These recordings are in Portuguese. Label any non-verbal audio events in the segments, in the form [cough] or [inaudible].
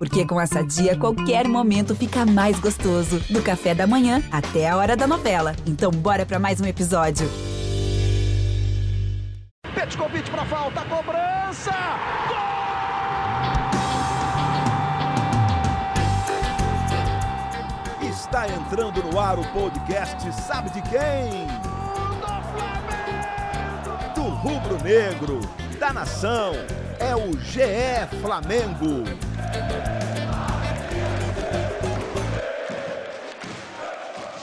Porque com essa dia, qualquer momento fica mais gostoso. Do café da manhã até a hora da novela. Então, bora para mais um episódio. Petkovic para falta, cobrança! Gol! Está entrando no ar o podcast Sabe de quem? Do rubro negro, da nação, é o GE Flamengo.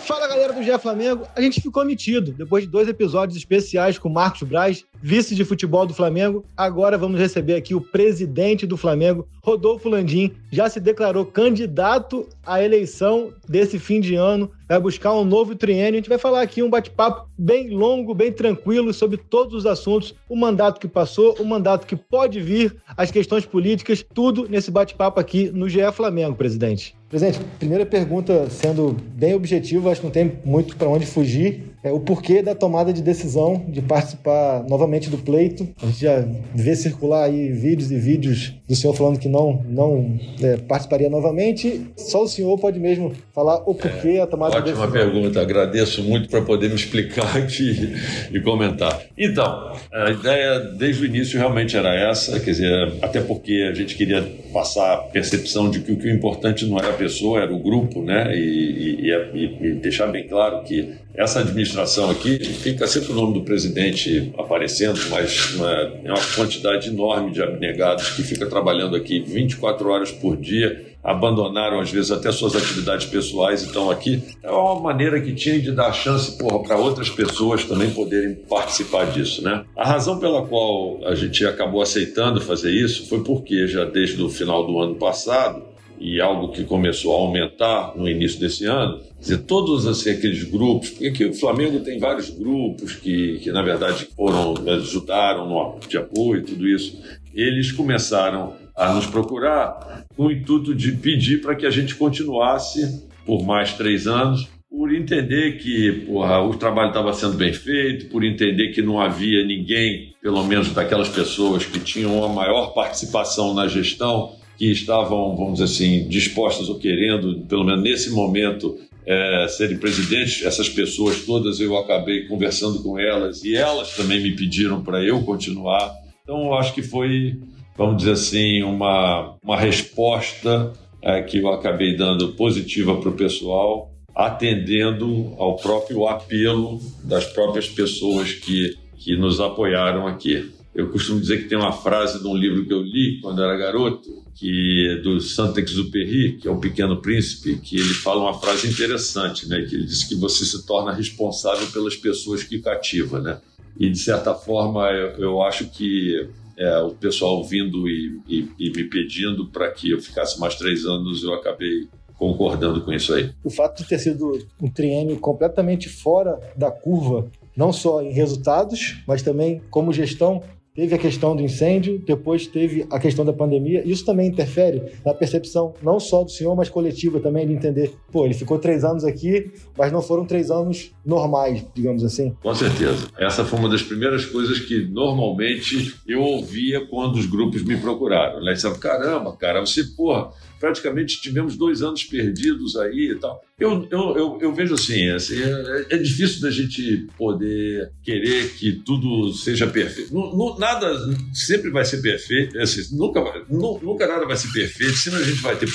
Fala galera do GE Flamengo, a gente ficou metido depois de dois episódios especiais com Marcos Braz, vice de futebol do Flamengo. Agora vamos receber aqui o presidente do Flamengo, Rodolfo Landim, já se declarou candidato à eleição desse fim de ano, vai buscar um novo triênio. A gente vai falar aqui um bate-papo bem longo, bem tranquilo sobre todos os assuntos, o mandato que passou, o mandato que pode vir, as questões políticas, tudo nesse bate-papo aqui no GE Flamengo, presidente. Presidente, primeira pergunta, sendo bem objetivo, acho que não tem muito para onde fugir é, o porquê da tomada de decisão de participar novamente do pleito. A gente já vê circular aí vídeos e vídeos do senhor falando que não, não é, participaria novamente. Só o senhor pode mesmo falar o porquê é, a tomada de decisão. Ótima pergunta, agradeço muito para poder me explicar aqui e comentar. Então, a ideia desde o início realmente era essa, quer dizer, até porque a gente queria passar a percepção de que o, que o importante não era a pessoa, era o grupo, né? E, e, e, e deixar bem claro que essa administração aqui fica sempre o nome do presidente aparecendo, mas uma, é uma quantidade enorme de abnegados que fica trabalhando aqui 24 horas por dia, abandonaram às vezes até suas atividades pessoais e estão aqui. É uma maneira que tinha de dar chance para outras pessoas também poderem participar disso. Né? A razão pela qual a gente acabou aceitando fazer isso foi porque já desde o final do ano passado, e algo que começou a aumentar no início desse ano, dizer, todos assim, aqueles grupos, porque o Flamengo tem vários grupos que, que na verdade foram, ajudaram no de apoio e tudo isso, eles começaram a nos procurar com o intuito de pedir para que a gente continuasse por mais três anos, por entender que porra, o trabalho estava sendo bem feito, por entender que não havia ninguém, pelo menos daquelas pessoas que tinham a maior participação na gestão, que estavam, vamos dizer assim, dispostas ou querendo, pelo menos nesse momento, é, serem presidentes. Essas pessoas todas eu acabei conversando com elas e elas também me pediram para eu continuar. Então, eu acho que foi, vamos dizer assim, uma, uma resposta é, que eu acabei dando positiva para o pessoal, atendendo ao próprio apelo das próprias pessoas que, que nos apoiaram aqui. Eu costumo dizer que tem uma frase de um livro que eu li quando era garoto, que do Saint-Exupéry, que é o Pequeno Príncipe, que ele fala uma frase interessante, né? Que ele diz que você se torna responsável pelas pessoas que cativa, né? E de certa forma eu, eu acho que é, o pessoal vindo e, e, e me pedindo para que eu ficasse mais três anos, eu acabei concordando com isso aí. O fato de ter sido um triênio completamente fora da curva, não só em resultados, mas também como gestão, Teve a questão do incêndio, depois teve a questão da pandemia. Isso também interfere na percepção, não só do senhor, mas coletiva também, de entender, pô, ele ficou três anos aqui, mas não foram três anos normais, digamos assim. Com certeza. Essa foi uma das primeiras coisas que normalmente eu ouvia quando os grupos me procuraram. Né? Eles caramba, cara, você, porra, praticamente tivemos dois anos perdidos aí e tal. Eu, eu, eu, eu vejo assim, assim é, é, difícil da gente poder querer que tudo seja perfeito. Não, não, nada sempre vai ser perfeito, assim, nunca, nunca nada vai ser perfeito, senão a gente vai ter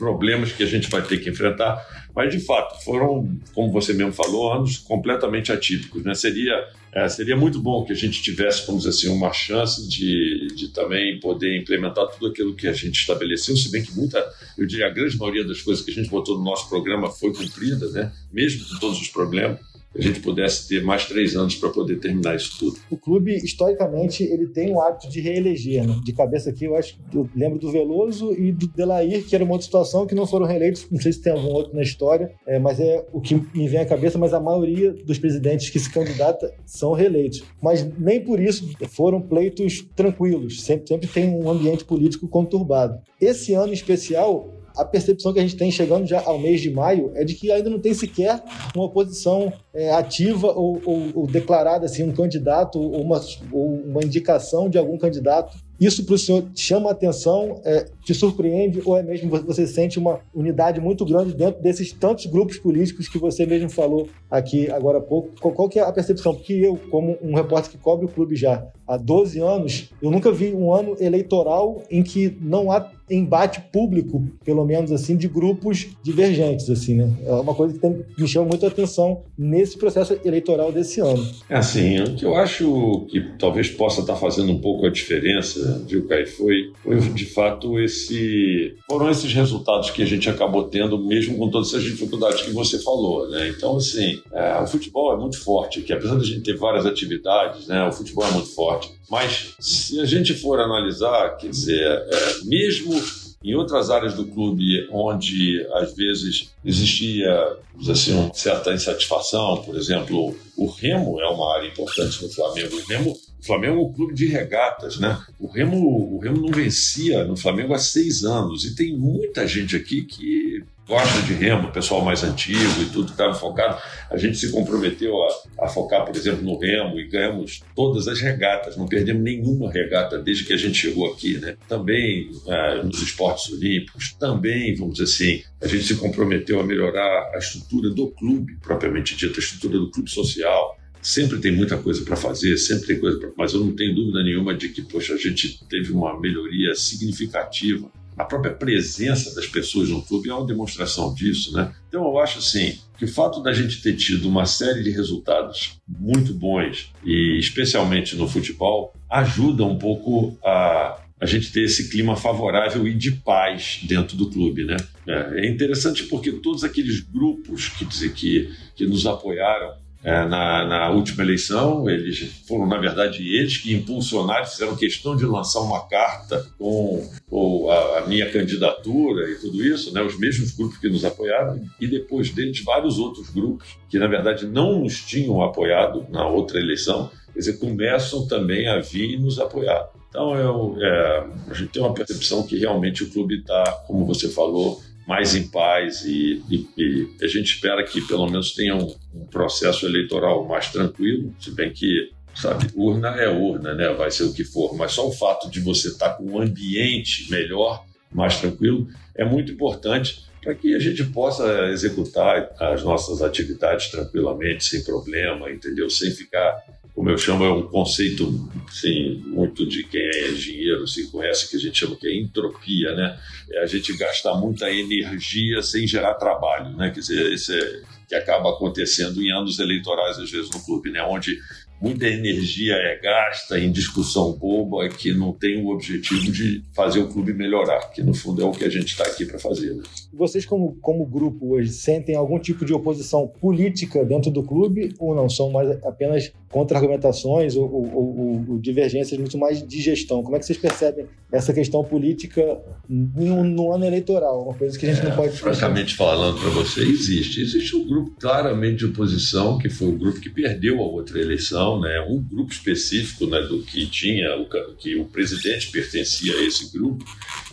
problemas que a gente vai ter que enfrentar. Mas, de fato, foram, como você mesmo falou, anos completamente atípicos. Né? Seria, é, seria muito bom que a gente tivesse, vamos dizer assim, uma chance de, de também poder implementar tudo aquilo que a gente estabeleceu, se bem que muita, eu diria, a grande maioria das coisas que a gente botou no nosso programa foi cumprida, né? mesmo com todos os problemas a gente pudesse ter mais três anos para poder terminar isso tudo. O clube, historicamente, ele tem o hábito de reeleger. Né? De cabeça aqui, eu acho eu lembro do Veloso e do Delair, que era uma outra situação que não foram reeleitos. Não sei se tem algum outro na história, é, mas é o que me vem à cabeça. Mas a maioria dos presidentes que se candidata são reeleitos. Mas nem por isso foram pleitos tranquilos. Sempre, sempre tem um ambiente político conturbado. Esse ano em especial, a percepção que a gente tem chegando já ao mês de maio é de que ainda não tem sequer uma oposição é, ativa ou, ou, ou, declarada assim um candidato ou uma, ou uma indicação de algum candidato Isso para o senhor chama a atenção, é, te surpreende ou é mesmo você sente uma unidade muito grande dentro desses tantos grupos políticos que você mesmo falou aqui agora há pouco? Qual, qual que é a percepção? Porque eu, como um repórter que cobre o clube já há 12 anos, eu nunca vi um ano eleitoral em que não há embate público, pelo menos assim, de grupos divergentes, assim, né? É uma coisa que tem, me chama muito a atenção nesse processo eleitoral desse ano. É assim, o que eu acho que talvez possa estar fazendo um pouco a diferença, viu, Caio, foi, foi de fato esse foram esses resultados que a gente acabou tendo, mesmo com todas essas dificuldades que você falou, né? Então, assim, é, o futebol é muito forte aqui, apesar de a gente ter várias atividades, né? O futebol é muito forte. Mas se a gente for analisar, quer dizer, é, mesmo em outras áreas do clube onde às vezes existia assim, uma certa insatisfação, por exemplo, o Remo é uma área importante no Flamengo. O Remo, o Flamengo é um clube de regatas, né? O Remo, o Remo não vencia no Flamengo há seis anos e tem muita gente aqui que gosta de remo, pessoal mais antigo e tudo estava focado. A gente se comprometeu a, a, focar, por exemplo, no remo e ganhamos todas as regatas, não perdemos nenhuma regata desde que a gente chegou aqui, né? Também é, nos esportes olímpicos, também, vamos dizer assim, a gente se comprometeu a melhorar a estrutura do clube, propriamente dita, a estrutura do clube social, Sempre tem muita coisa para fazer, sempre tem coisa para. Mas eu não tenho dúvida nenhuma de que, poxa, a gente teve uma melhoria significativa a própria presença das pessoas no clube é uma demonstração disso, né? Então eu acho assim que o fato da gente ter tido uma série de resultados muito bons e especialmente no futebol ajuda um pouco a a gente ter esse clima favorável e de paz dentro do clube, né? É, é interessante porque todos aqueles grupos que dizer que que nos apoiaram é, na, na, última eleição. Eles foram, na verdade, eles que impulsionaram, fizeram questão de lançar uma carta com, com a, a, minha candidatura e tudo isso, né? os mesmos grupos que nos apoiaram, e depois deles, vários outros grupos que, na verdade, não nos tinham apoiado na outra eleição, quer dizer, começam também a vir e nos apoiar. Então, eu, é, a gente tem uma percepção que realmente o clube está, como você falou, mais em paz e, e, e, a gente espera que pelo menos tenha um, um, processo eleitoral mais tranquilo, se bem que, sabe, urna é urna, né? Vai ser o que for, mas só o fato de você estar com um ambiente melhor, mais tranquilo, é muito importante para que a gente possa executar as nossas atividades tranquilamente, sem problema, entendeu? Sem ficar como eu chamo, é um conceito assim, muito de quem é engenheiro se assim, conhece, que a gente chama que é entropia, né? É a gente gastar muita energia sem gerar trabalho, né? Quer dizer, isso é que acaba acontecendo em anos eleitorais, às vezes, no clube, né? Onde muita energia é gasta em discussão boba que não tem o objetivo de fazer o clube melhorar, que no fundo é o que a gente está aqui para fazer. Né? Vocês, como, como grupo hoje, sentem algum tipo de oposição política dentro do clube ou não? São mais apenas contra-argumentações ou, ou, ou, divergências muito mais de gestão? Como é que vocês percebem essa questão política no, no ano eleitoral? Uma coisa que a gente é, não pode... Francamente falando para você, existe. Existe um grupo claramente de oposição, que foi o grupo que perdeu a outra eleição, né, um grupo específico né, do que tinha, o, que o presidente pertencia a esse grupo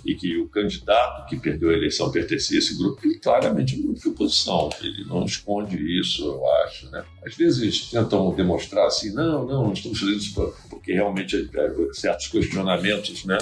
e que o candidato que perdeu a eleição pertencia a esse grupo, ele claramente é um grupo de oposição, ele não esconde isso, eu acho. Né? Às vezes tentam demonstrar assim, não, não, não estamos fazendo isso porque realmente é, certos questionamentos né,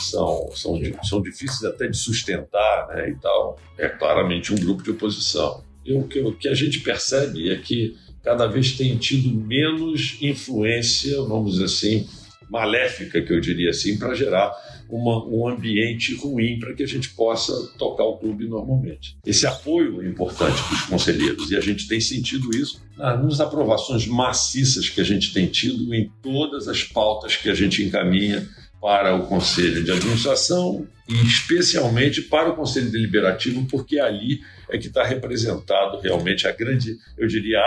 são, são, são difíceis até de sustentar né, e tal. É claramente um grupo de oposição. E o que, o que a gente percebe é que cada vez tem tido menos influência, vamos dizer assim, maléfica, que eu diria assim, para gerar uma, um ambiente ruim para que a gente possa tocar o clube normalmente. Esse apoio é importante para os conselheiros e a gente tem sentido isso nas aprovações maciças que a gente tem tido em todas as pautas que a gente encaminha para o Conselho de Administração e especialmente para o Conselho Deliberativo, porque ali é que está representado realmente a grande, eu diria,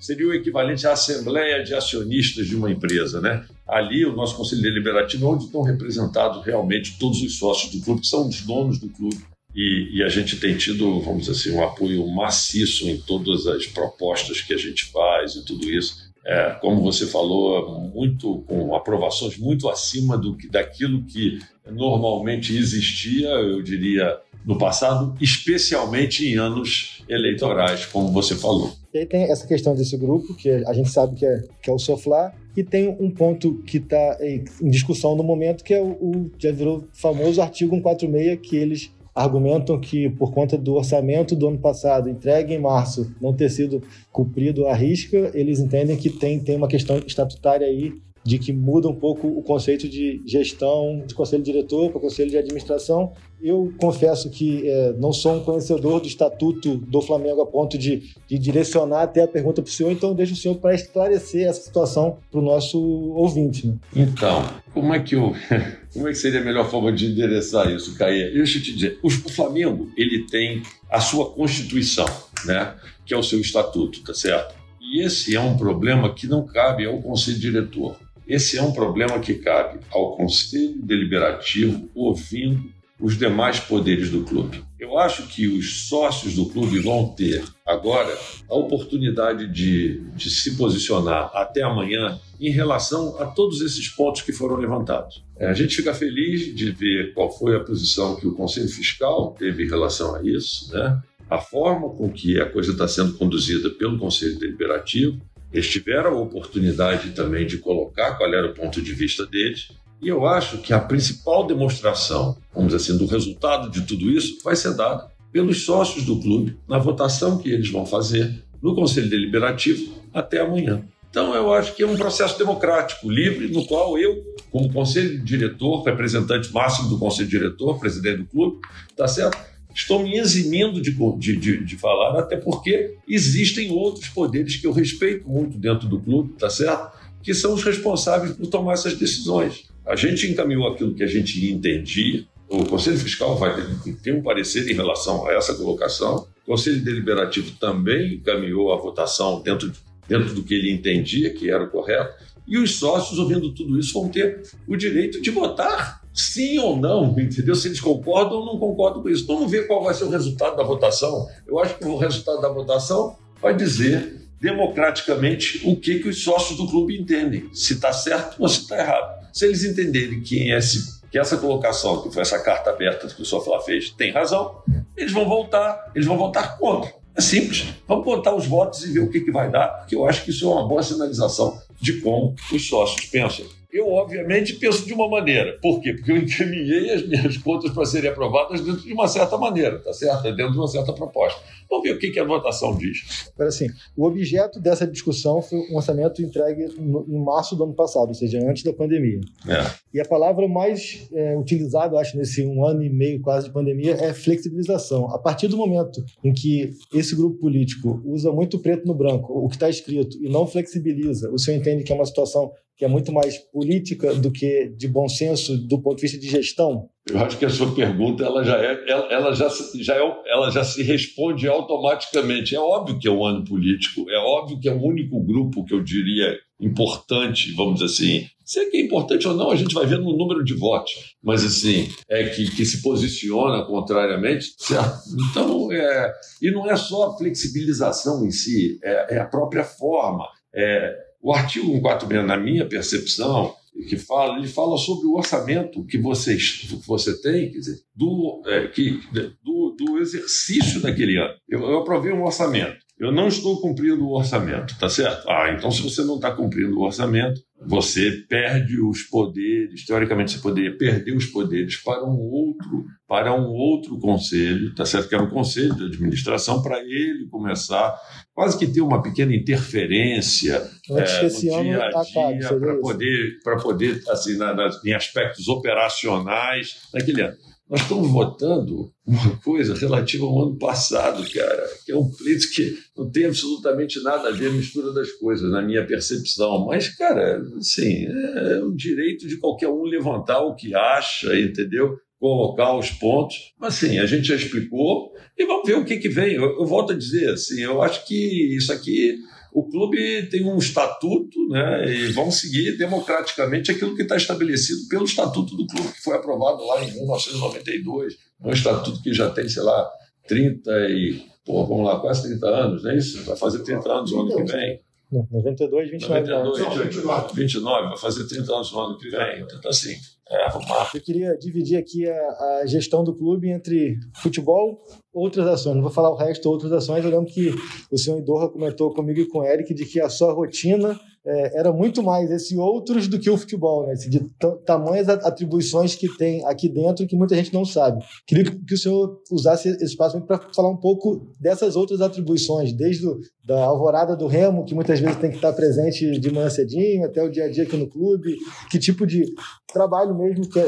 seria o equivalente à Assembleia de Acionistas de uma empresa, né? Ali, o nosso Conselho Deliberativo, é onde estão representados realmente todos os sócios do clube, que são os donos do clube. E, e, a gente tem tido, vamos dizer assim, um apoio maciço em todas as propostas que a gente faz e tudo isso é, como você falou, muito com aprovações muito acima do que daquilo que normalmente existia, eu diria no passado, especialmente em anos eleitorais, como você falou. E aí tem essa questão desse grupo, que a gente sabe que é, que é o Soflá, e tem um ponto que está em discussão no momento, que é o, o já virou famoso artigo 146, que eles argumentam que, por conta do orçamento do ano passado, entregue em março, não ter sido cumprido à risca, eles entendem que tem, tem uma questão estatutária aí de que muda um pouco o conceito de gestão de conselho diretor para conselho de administração. Eu confesso que é, não sou um conhecedor do estatuto do Flamengo a ponto de, de direcionar até a pergunta para o senhor, então deixo o senhor para esclarecer essa situação para o nosso ouvinte. Né? Então, como é que eu, [laughs] como é que seria a melhor forma de endereçar isso, Caia? Deixa eu te dizer, o Flamengo ele tem a sua constituição, né, que é o seu estatuto, tá certo? E esse é um problema que não cabe ao conselho diretor. Esse é um problema que cabe ao Conselho Deliberativo ouvindo os demais poderes do clube. Eu acho que os sócios do clube vão ter agora a oportunidade de, de se posicionar até amanhã em relação a todos esses pontos que foram levantados. É, a gente fica feliz de ver qual foi a posição que o Conselho Fiscal teve em relação a isso, né? a forma com que a coisa está sendo conduzida pelo Conselho Deliberativo eles tiveram a oportunidade também de colocar qual era o ponto de vista deles. E eu acho que a principal demonstração, vamos dizer assim, do resultado de tudo isso vai ser dada pelos sócios do clube na votação que eles vão fazer no Conselho Deliberativo até amanhã. Então, eu acho que é um processo democrático, livre, no qual eu, como conselho diretor, representante máximo do conselho diretor, presidente do clube, tá certo? Estou me eximindo de, de, de, de, falar, até porque existem outros poderes que eu respeito muito dentro do clube, tá certo? Que são os responsáveis por tomar essas decisões. A gente encaminhou aquilo que a gente entendia. O Conselho Fiscal vai ter um parecer em relação a essa colocação. O Conselho Deliberativo também encaminhou a votação dentro, dentro do que ele entendia que era o correto. E os sócios, ouvindo tudo isso, vão ter o direito de votar sim ou não, entendeu? Se eles concordam ou não concordam com isso. Vamos ver qual vai ser o resultado da votação. Eu acho que o resultado da votação vai dizer democraticamente o que, que os sócios do clube entendem, se está certo ou se está errado. Se eles entenderem que, esse, que essa colocação, que foi essa carta aberta que o Sofla fez, tem razão, eles vão voltar, eles vão votar contra. É simples. Vamos botar os votos e ver o que, que vai dar, porque eu acho que isso é uma boa sinalização de como os sócios pensam. Eu, obviamente, penso de uma maneira. Por quê? Porque eu encaminhei as minhas [laughs] contas para serem aprovadas dentro de uma certa maneira, tá certo? Dentro de uma certa proposta. Vamos ver o que, que a votação diz. Agora, assim, o objeto dessa discussão foi um orçamento entregue no, em março do ano passado, ou seja, antes da pandemia. É. E a palavra mais é, utilizada, acho, nesse um ano e meio quase de pandemia é flexibilização. A partir do momento em que esse grupo político usa muito preto no branco, o que está escrito, e não flexibiliza, o senhor entende que é uma situação que é muito mais política do que de bom senso do ponto de vista de gestão? Eu acho que a sua pergunta ela já é, ela, ela já, já é, ela já se responde automaticamente. É óbvio que é um ano político, é óbvio que é o único grupo que eu diria importante, vamos dizer assim. Se é que é importante ou não, a gente vai ver no número de votos, mas assim, é que, que se posiciona contrariamente, certo? Então, é, e não é só a flexibilização em si, é, é a própria forma. É, o artigo 146, na minha percepção, que fala, ele fala sobre o orçamento que você, você tem, quer dizer, do, é, que, do, do exercício daquele ano. Eu, eu aprovei um orçamento. Eu não estou cumprindo o orçamento, tá certo? Ah, então se você não está cumprindo o orçamento, você perde os poderes, teoricamente você poderia perder os poderes para um outro, para um outro conselho, tá certo? Que era o conselho de administração, para ele começar quase que ter uma pequena interferência é, no dia a dia para poder, para poder assim, na, na, em aspectos operacionais naquele ano. Nós estamos votando uma coisa relativa ao ano passado, cara, que é um pleito que não tem absolutamente nada a ver a mistura das coisas, na minha percepção. Mas, cara, assim, é o direito de qualquer um levantar o que acha, entendeu? Colocar os pontos. Mas, assim, a gente já explicou e vamos ver o que, que vem. Eu, eu volto a dizer, assim, eu acho que isso aqui o clube tem um estatuto né, e vão seguir democraticamente aquilo que está estabelecido pelo estatuto do clube, que foi aprovado lá em 1992. É um estatuto que já tem, sei lá, 30 e. Pô, vamos lá, quase 30 anos, não é isso? Vai fazer 30 anos no ano que vem. 92, 29 92, 29, 29, vai fazer 30 anos no ano que vem. Então, assim, É. Eu queria dividir aqui a, a, gestão do clube entre futebol, outras ações. Não vou falar o resto, outras ações. Eu lembro que o senhor Indorra comentou comigo e com o Eric de que a sua rotina é, era muito mais esse outros do que o futebol, né? de tamanhas atribuições que tem aqui dentro que muita gente não sabe. Queria que o senhor usasse esse espaço para falar um pouco dessas outras atribuições, desde o, da alvorada do remo, que muitas vezes tem que estar presente de manhã cedinho, até o dia a dia aqui no clube, que tipo de trabalho mesmo que é,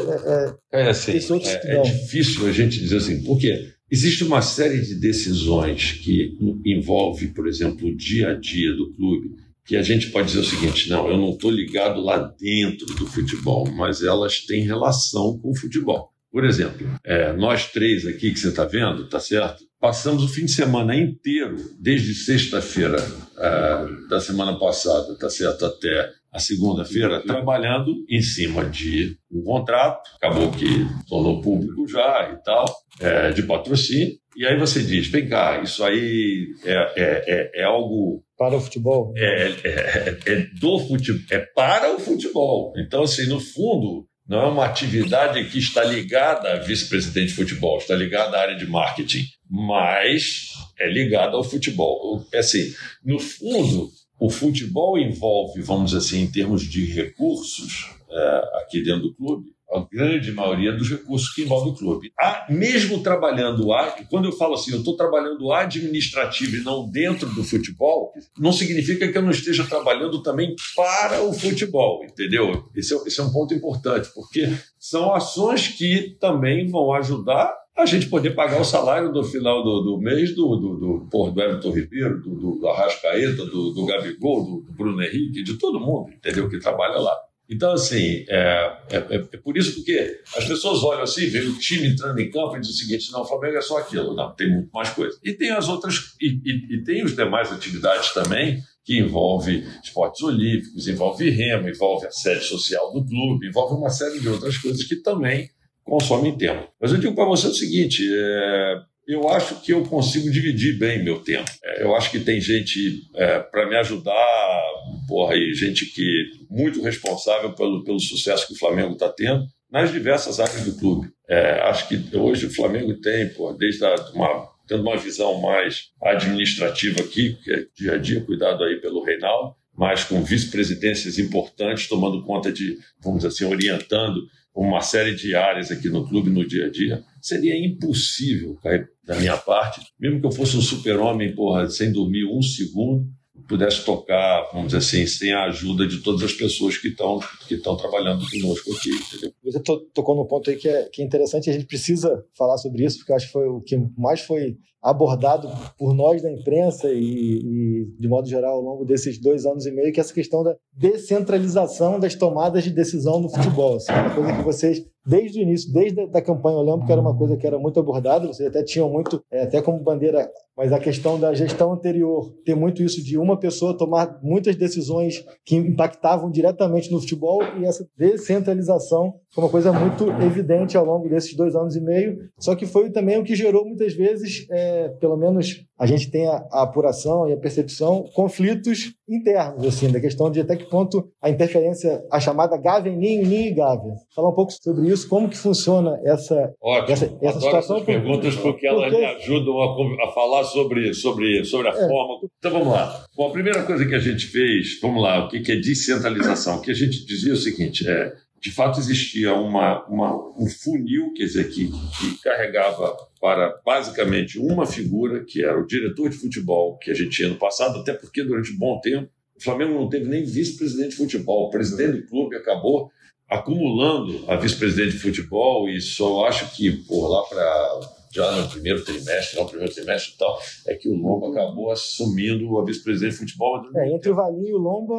é, é assim, é, é difícil a gente dizer assim, por quê? Existe uma série de decisões que envolve, por exemplo, o dia a dia do clube, que a gente pode dizer o seguinte: não, eu não estou ligado lá dentro do futebol, mas elas têm relação com o futebol. Por exemplo, é, nós três aqui que você está vendo, tá certo? Passamos o fim de semana inteiro, desde sexta-feira é, da semana passada, tá certo, até a segunda-feira, trabalhando em cima de um contrato, acabou que tornou público já e tal, é, de patrocínio. E aí você diz: vem cá, isso aí é, é, é, é algo. Para o futebol? É, é, é, do futebol, é para o futebol. Então, assim, no fundo, não é uma atividade que está ligada a vice-presidente de futebol, está ligada à área de marketing, mas é ligada ao futebol. É assim, no fundo, o futebol envolve, vamos dizer assim, em termos de recursos é, aqui dentro do clube, a grande maioria dos recursos que envolve o clube. Ah, mesmo trabalhando, quando eu falo assim, eu estou trabalhando administrativo e não dentro do futebol, não significa que eu não esteja trabalhando também para o futebol, entendeu? Esse é, esse é um ponto importante, porque são ações que também vão ajudar a gente poder pagar o salário no final do, do mês do, do, do, do, Everton Ribeiro, do, do, do Arrascaeta, do, do Gabigol, do, do Bruno Henrique, de todo mundo, entendeu? Que trabalha lá. Então, assim, é, é, é, é, por isso porque as pessoas olham assim, veem o time entrando em campo e dizem o seguinte: não, o Flamengo é só aquilo. Não, tem muito mais coisa. E tem as outras, e, e, e tem os demais atividades também, que envolve esportes olímpicos, envolve remo, envolve a sede social do clube, envolve uma série de outras coisas que também consomem tempo. Mas eu digo para você o seguinte: é, eu acho que eu consigo dividir bem meu tempo. É, eu acho que tem gente é, para me ajudar, porra, e gente que muito responsável pelo, pelo sucesso que o Flamengo está tendo nas diversas áreas do clube. É, acho que hoje o Flamengo tem, porra, desde a, uma, tendo uma visão mais administrativa aqui, que é dia a dia cuidado aí pelo Reinaldo, mas com vice-presidências importantes tomando conta de, vamos dizer assim, orientando uma série de áreas aqui no clube no dia a dia, seria impossível, da minha parte, mesmo que eu fosse um super-homem, porra, sem dormir um segundo, pudesse tocar, vamos dizer assim, sem a ajuda de todas as pessoas que estão que estão trabalhando conosco aqui. Entendeu? Você tocou num ponto aí que é, que é interessante, a gente precisa falar sobre isso, porque acho que foi o que mais foi abordado por nós da imprensa e, e, de modo geral, ao longo desses dois anos e meio, que é essa questão da descentralização das tomadas de decisão no futebol. Assim, uma coisa que vocês desde o início, desde a campanha, eu lembro que era uma coisa que era muito abordada, vocês até tinham muito, é, até como bandeira, mas a questão da gestão anterior, ter muito isso de uma pessoa tomar muitas decisões que impactavam diretamente no futebol e essa descentralização foi uma coisa muito evidente ao longo desses dois anos e meio, só que foi também o que gerou muitas vezes, é, pelo menos a gente tem a, a, apuração e a percepção, conflitos internos, assim, da questão de até que ponto a interferência, a chamada Gávea Ninho, Ninho e Gávea. Falar um pouco sobre isso, como que funciona essa, Ótimo. essa, essa situação. Essas perguntas porque elas porque... me ajudam a, a, falar sobre, sobre, sobre a é. forma. Então vamos lá. Bom, a primeira coisa que a gente fez, vamos lá, o que é descentralização? O que a gente dizia é o seguinte, é de fato existia uma, uma, um funil, quer dizer, que, que carregava para basicamente uma figura, que era o diretor de futebol, que a gente tinha no passado, até porque durante um bom tempo o Flamengo não teve nem vice-presidente de futebol. O presidente do clube acabou acumulando a vice-presidente de futebol e só acho que por lá para já no primeiro trimestre, no primeiro trimestre e tal, é que o Lomba acabou assumindo a vice-presidente de futebol. É, entre o Valinho e o Lomba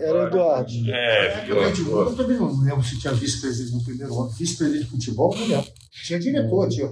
era o Eduardo. É, ficou. Eu também não lembro se tinha vice-presidente no primeiro ano. Vice-presidente de futebol, não lembro. Tinha diretor, tinha É,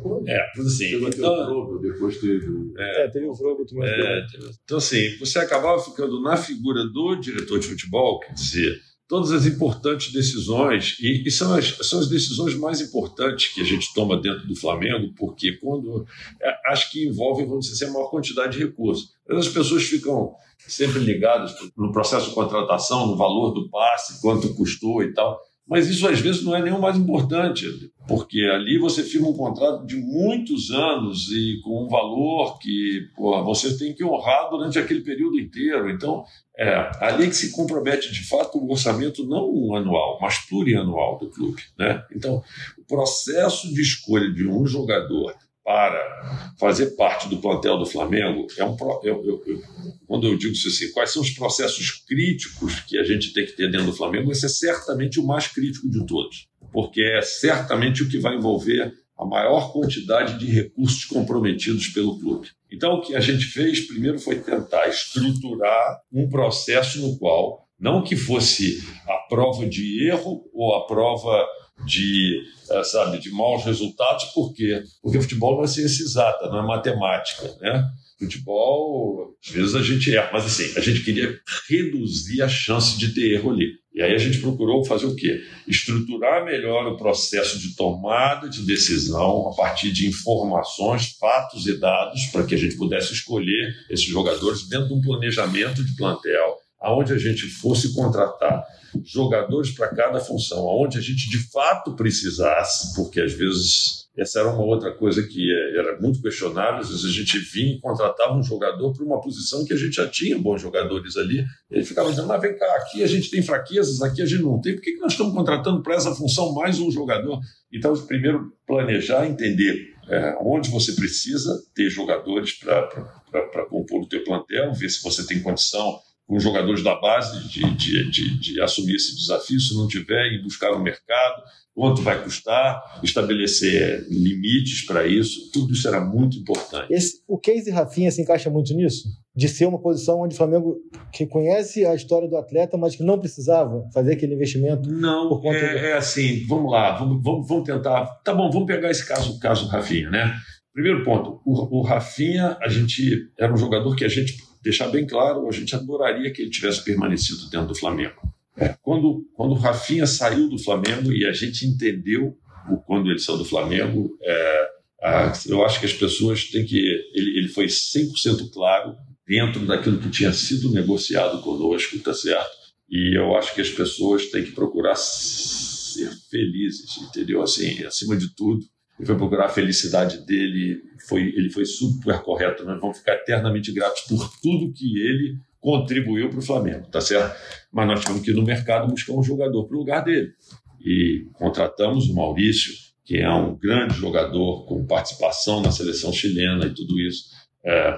tudo assim. Então, depois teve. É, é teve o Vrobo também. É, então, assim, você acabava ficando na figura do diretor de futebol, quer dizer todas as importantes decisões, e, e, são, as, são as decisões mais importantes que a gente toma dentro do Flamengo, porque quando é, acho que envolvem, vamos dizer assim, a maior quantidade de recursos. As pessoas ficam sempre ligadas no processo de contratação, no valor do passe, quanto custou e tal. Mas isso às vezes não é nem o mais importante, porque ali você firma um contrato de muitos anos e com um valor que porra, você tem que honrar durante aquele período inteiro. Então, é ali que se compromete de fato o orçamento não anual, mas plurianual do clube. Né? Então, o processo de escolha de um jogador para fazer parte do plantel do Flamengo é um eu, eu, eu, quando eu digo isso assim, quais são os processos críticos que a gente tem que ter dentro do Flamengo, esse é certamente o mais crítico de todos, porque é certamente o que vai envolver a maior quantidade de recursos comprometidos pelo clube. Então, o que a gente fez primeiro foi tentar estruturar um processo no qual não que fosse a prova de erro ou a prova de, eh, sabe, de maus resultados, por quê? Porque futebol não é ciência exata, não é matemática, né? Futebol, às vezes a gente erra, mas assim, a gente queria reduzir a chance de ter erro ali. E aí a gente procurou fazer o quê? Estruturar melhor o processo de tomada de decisão a partir de informações, fatos e dados, para que a gente pudesse escolher esses jogadores dentro de um planejamento de plantel, aonde a gente fosse contratar jogadores para cada função, aonde a gente de fato precisasse, porque às vezes essa era uma outra coisa que era muito questionável, às vezes a gente vinha e contratava um jogador para uma posição que a gente já tinha bons jogadores ali, e ele ficava dizendo, mas vem cá, aqui a gente tem fraquezas, aqui a gente não tem, por que, que nós estamos contratando para essa função mais um jogador? Então, primeiro, planejar, entender é, onde você precisa ter jogadores para compor o teu plantel, ver se você tem condição com jogadores da base de, de, de, de, assumir esse desafio, se não tiver, ir buscar no mercado, quanto vai custar, estabelecer limites para isso, tudo isso era muito importante. Esse, o case Rafinha se encaixa muito nisso? De ser uma posição onde o Flamengo que conhece a história do atleta, mas que não precisava fazer aquele investimento? Não, é, de... é, assim, vamos lá, vamos, vamos, vamos tentar. Tá bom, vamos pegar esse caso, o caso do Rafinha, né? Primeiro ponto, o, o Rafinha, a gente era um jogador que a gente deixar bem claro, a gente adoraria que ele tivesse permanecido dentro do Flamengo. É, quando, quando o Rafinha saiu do Flamengo e a gente entendeu o, quando ele saiu do Flamengo, é, a, eu acho que as pessoas têm que. Ele, ele foi 100% claro dentro daquilo que tinha sido negociado conosco, tá certo? E eu acho que as pessoas têm que procurar ser felizes, entendeu? Assim, acima de tudo, ele foi procurar a felicidade dele, foi, ele foi super correto. Nós vamos ficar eternamente gratos por tudo que ele contribuiu para o Flamengo, tá certo? Mas nós tivemos que ir no mercado buscar um jogador para o lugar dele. E contratamos o Maurício, que é um grande jogador com participação na seleção chilena e tudo isso. É,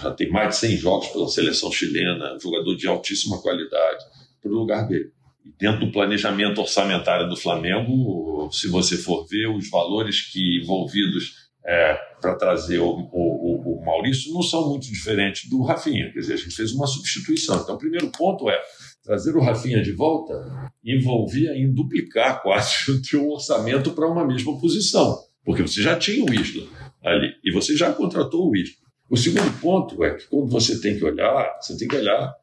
já tem mais de 100 jogos pela seleção chilena, jogador de altíssima qualidade, para o lugar dele dentro do planejamento orçamentário do Flamengo, se você for ver os valores que envolvidos é, para trazer o, o, o, Maurício não são muito diferentes do Rafinha. Quer dizer, a gente fez uma substituição. Então, o primeiro ponto é trazer o Rafinha de volta envolvia em duplicar [laughs] quase o orçamento para uma mesma posição, porque você já tinha o Isla ali e você já contratou o Isla. O segundo ponto é que quando você tem que olhar, você tem que olhar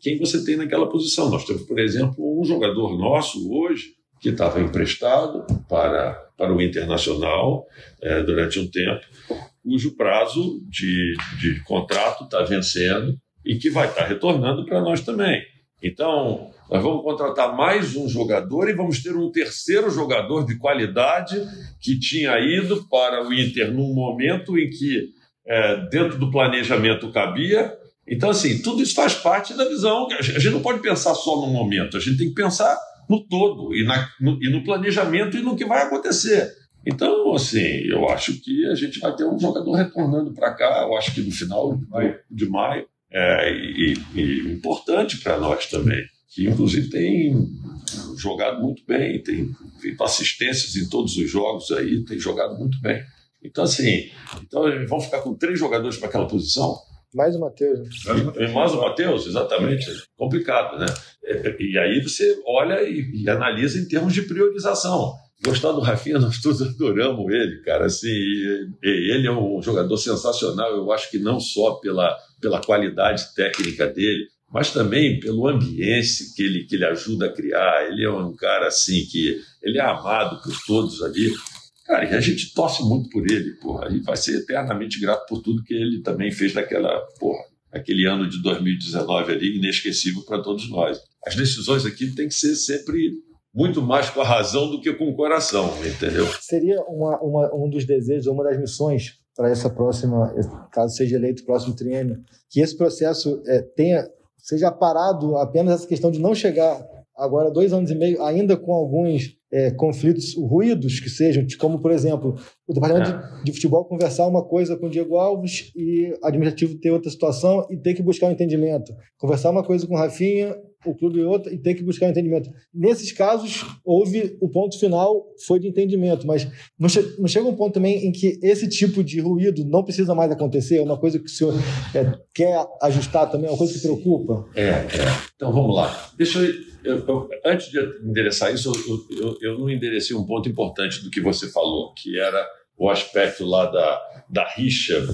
quem você tem naquela posição. Nós temos, por exemplo, um jogador nosso hoje que estava emprestado para, para o Internacional é, durante um tempo, cujo prazo de, de contrato está vencendo e que vai estar tá retornando para nós também. Então, nós vamos contratar mais um jogador e vamos ter um terceiro jogador de qualidade que tinha ido para o Inter num momento em que, é, dentro do planejamento cabia, então, assim, tudo isso faz parte da visão. A gente não pode pensar só no momento, a gente tem que pensar no todo, e, na, no, e no planejamento e no que vai acontecer. Então, assim, eu acho que a gente vai ter um jogador retornando para cá, eu acho que no final de maio, de maio é, e, e importante para nós também, que inclusive tem jogado muito bem, tem feito assistências em todos os jogos aí, tem jogado muito bem. Então, assim, então vamos ficar com três jogadores para aquela posição? Mais o Matheus. Né? Mais o Matheus, exatamente. Complicado, né? E aí você olha e, e, analisa em termos de priorização. Gostar do Rafinha, [laughs] nós todos adoramos ele, cara. Assim, ele é um jogador sensacional. Eu acho que não só pela, pela qualidade técnica dele, mas também pelo ambiente que ele, que ele ajuda a criar. Ele é um cara assim que ele é amado por todos ali. Cara, a gente torce muito por ele, porra, e vai ser eternamente grato por tudo que ele também fez naquela, porra, aquele ano de 2019 ali, inesquecível para todos nós. As decisões aqui têm que ser sempre muito mais com a razão do que com o coração, entendeu? Seria uma, uma, um dos desejos, uma das missões para essa próxima, caso seja eleito próximo triênio, que esse processo é, tenha seja parado apenas essa questão de não chegar agora dois anos e meio ainda com alguns é, conflitos, ruídos que sejam, como, por exemplo, o departamento é. de, de, futebol conversar uma coisa com o Diego Alves e o administrativo ter outra situação e ter que buscar um entendimento. Conversar uma coisa com o Rafinha, o clube outra e ter que buscar entendimento. Nesses casos, houve o ponto final, foi de entendimento, mas não, che não chega um ponto também em que esse tipo de ruído não precisa mais acontecer, é uma coisa que o senhor é, quer ajustar também, é uma coisa que preocupa? É, é. Então vamos lá. Deixa eu eu, eu, antes de endereçar isso, eu, eu, não enderecei um ponto importante do que você falou, que era o aspecto lá da, da rixa,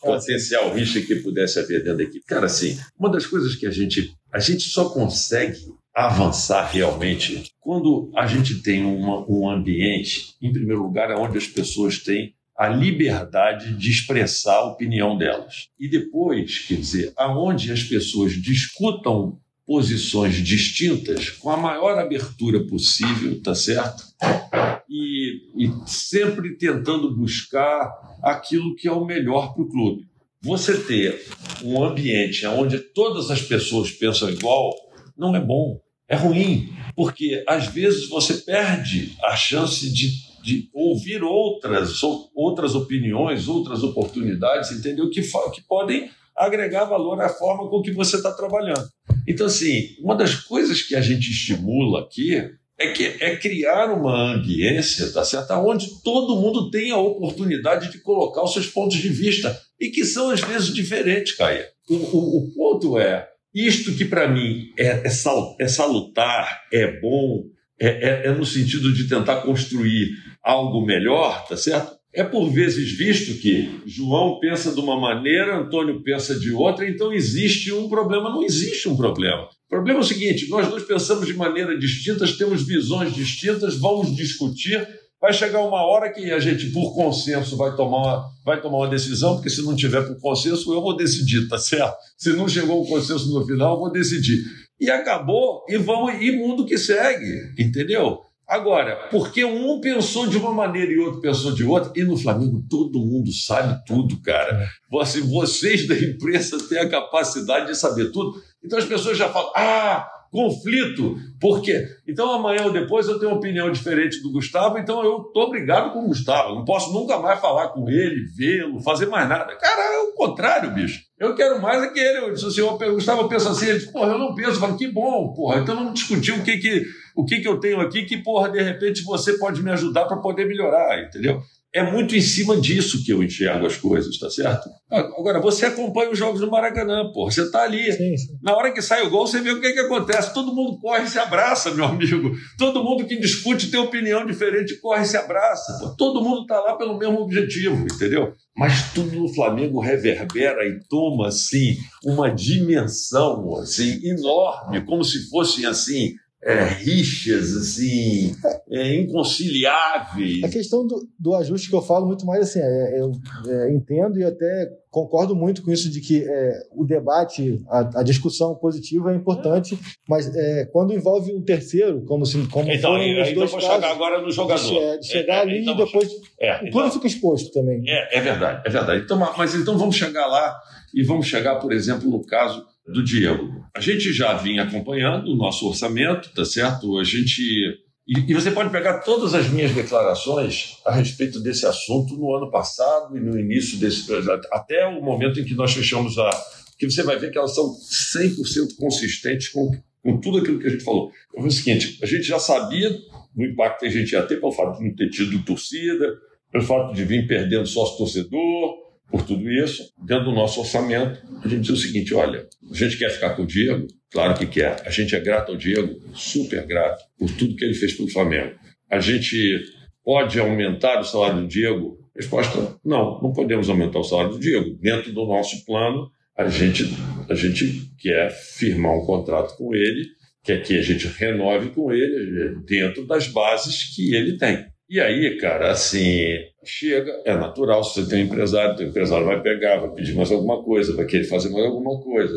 potencial rixa que pudesse haver dentro da equipe. Cara, assim, uma das coisas que a gente, a gente só consegue avançar realmente quando a gente tem uma, um ambiente, em primeiro lugar, onde as pessoas têm a liberdade de expressar a opinião delas. E depois, quer dizer, aonde as pessoas discutam posições distintas com a maior abertura possível, tá certo? E, e sempre tentando buscar aquilo que é o melhor para o clube. Você ter um ambiente onde todas as pessoas pensam igual não é bom, é ruim, porque às vezes você perde a chance de, de ouvir outras, outras opiniões, outras oportunidades, entendeu? Que, que podem agregar valor à forma com que você está trabalhando. Então, assim, uma das coisas que a gente estimula aqui é, que, é criar uma ambiência, tá certo? Onde todo mundo tem a oportunidade de colocar os seus pontos de vista e que são às vezes diferentes, Caia. O, o, o ponto é, isto que para mim é, é, sal, é, salutar, é bom, é, é, é no sentido de tentar construir algo melhor, tá certo? É por vezes visto que João pensa de uma maneira, Antônio pensa de outra, então existe um problema. Não existe um problema. O problema é o seguinte: nós dois pensamos de maneira distintas, temos visões distintas, vamos discutir. Vai chegar uma hora que a gente, por consenso, vai tomar uma, vai tomar uma decisão, porque se não tiver por consenso, eu vou decidir, tá certo? Se não chegou um consenso no final, eu vou decidir. E acabou, e vamos, e mundo que segue, entendeu? Agora, porque um pensou de uma maneira e outro pensou de outra, e no Flamengo todo mundo sabe tudo, cara. Assim, vocês da imprensa têm a capacidade de saber tudo. Então as pessoas já falam: ah, conflito. Por quê? Então amanhã ou depois eu tenho uma opinião diferente do Gustavo, então eu estou obrigado com o Gustavo. Não posso nunca mais falar com ele, vê-lo, fazer mais nada. Cara, é o contrário, bicho. Eu quero mais é que ele. Eu disse assim, o Gustavo pensa assim, ele disse, porra, eu não penso. Eu falo, que bom, porra. Então vamos discutir o que que o que, que eu tenho aqui que, porra, de repente você pode me ajudar para poder melhorar, entendeu? É muito em cima disso que eu enxergo as coisas, tá certo? Agora, você acompanha os jogos do Maracanã, porra. Você tá ali. Sim, sim. Na hora que sai o gol, você vê o que, que acontece. Todo mundo corre e se abraça, meu amigo. Todo mundo que discute tem opinião diferente corre e se abraça. Porra. Todo mundo tá lá pelo mesmo objetivo, entendeu? Mas tudo no Flamengo reverbera e toma, assim, uma dimensão, assim, enorme, como se fossem, assim, é, rixas assim é, inconciliáveis. A questão do, do, ajuste que eu falo muito mais assim, é, eu é, entendo e até concordo muito com isso de que é, o debate, a, a, discussão positiva é importante, mas é, quando envolve um terceiro, como se como então, foram os então dois vou chegar agora no jogador. De, de chegar ali então, e depois o plano então, fica exposto também. É, é verdade, é verdade. Então, mas então vamos chegar lá e vamos chegar, por exemplo, no caso do Diego. A gente já vinha acompanhando o nosso orçamento, tá certo? A gente. E, você pode pegar todas as minhas declarações a respeito desse assunto no ano passado e no início desse até o momento em que nós fechamos a. que você vai ver que elas são 100% consistentes com, com tudo aquilo que a gente falou. Foi o seguinte: a gente já sabia do impacto que a gente ia ter pelo fato de não ter tido torcida, pelo fato de vir perdendo sócio torcedor, por tudo isso, dentro do nosso orçamento, a gente diz o seguinte: olha, a gente quer ficar com o Diego? Claro que quer. A gente é grato ao Diego, super grato, por tudo que ele fez pelo Flamengo. A gente pode aumentar o salário do Diego? Resposta: não, não podemos aumentar o salário do Diego. Dentro do nosso plano, a gente, a gente quer firmar um contrato com ele, quer que a gente renove com ele dentro das bases que ele tem. E aí, cara, assim, chega, é natural, se você tem um empresário, o empresário vai pegar, vai pedir mais alguma coisa, vai querer fazer mais alguma coisa.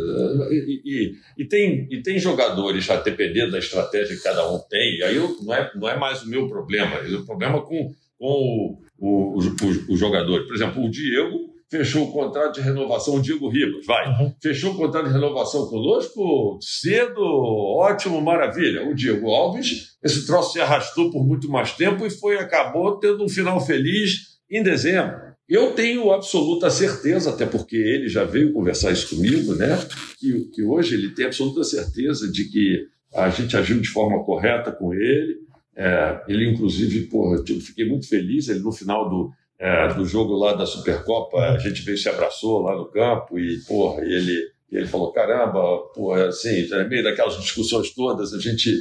E, e, e tem, e tem jogadores, a depender da estratégia que cada um tem, e aí eu, não, é, não é mais o meu problema, é o problema com, com o, o, o, o jogador. Por exemplo, o Diego fechou o contrato de renovação, o Diego Ribas, vai, uhum. fechou o contrato de renovação conosco cedo, ótimo, maravilha. O Diego Alves, esse troço se arrastou por muito mais tempo e foi acabou tendo um final feliz em dezembro. Eu tenho absoluta certeza, até porque ele já veio conversar isso comigo, né? Que, que hoje ele tem absoluta certeza de que a gente agiu de forma correta com ele. É, ele, inclusive, porra, eu fiquei muito feliz. Ele, no final do, é, do jogo lá da Supercopa, a gente veio se abraçou lá no campo e, porra, ele, ele falou: caramba, porra, assim, é meio daquelas discussões todas, a gente.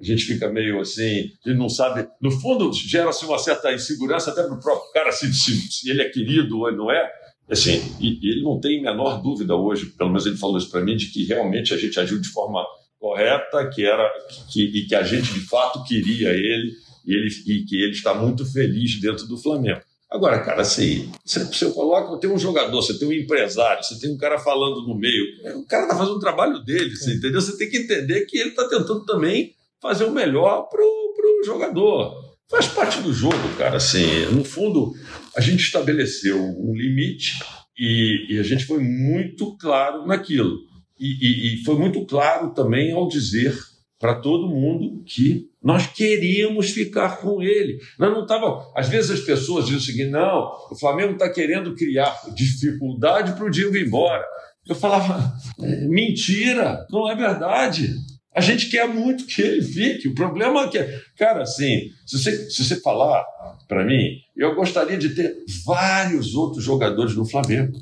A gente fica meio assim, a gente não sabe. No fundo, gera-se uma certa insegurança até para o próprio cara se, se, se, ele é querido ou não é. Assim, e, e ele não tem a menor dúvida hoje, pelo menos ele falou isso para mim, de que realmente a gente agiu de forma correta, que era que, e que a gente de fato queria ele e, ele e que ele está muito feliz dentro do Flamengo. Agora, cara, assim, você, você coloca, tem um jogador, você tem um empresário, você tem um cara falando no meio, o cara está fazendo o trabalho dele, você entendeu? Você tem que entender que ele está tentando também fazer o melhor para o jogador. Faz parte do jogo, cara. Assim, no fundo, a gente estabeleceu um limite e, e a gente foi muito claro naquilo. E, e, e foi muito claro também ao dizer para todo mundo que nós queríamos ficar com ele. Nós não tava. Às vezes as pessoas dizem o seguinte: não, o Flamengo está querendo criar dificuldade para o Diego ir embora. Eu falava: é, mentira, não é verdade. A gente quer muito que ele fique. O problema é que, cara, assim, se você, se você falar para mim, eu gostaria de ter vários outros jogadores no Flamengo.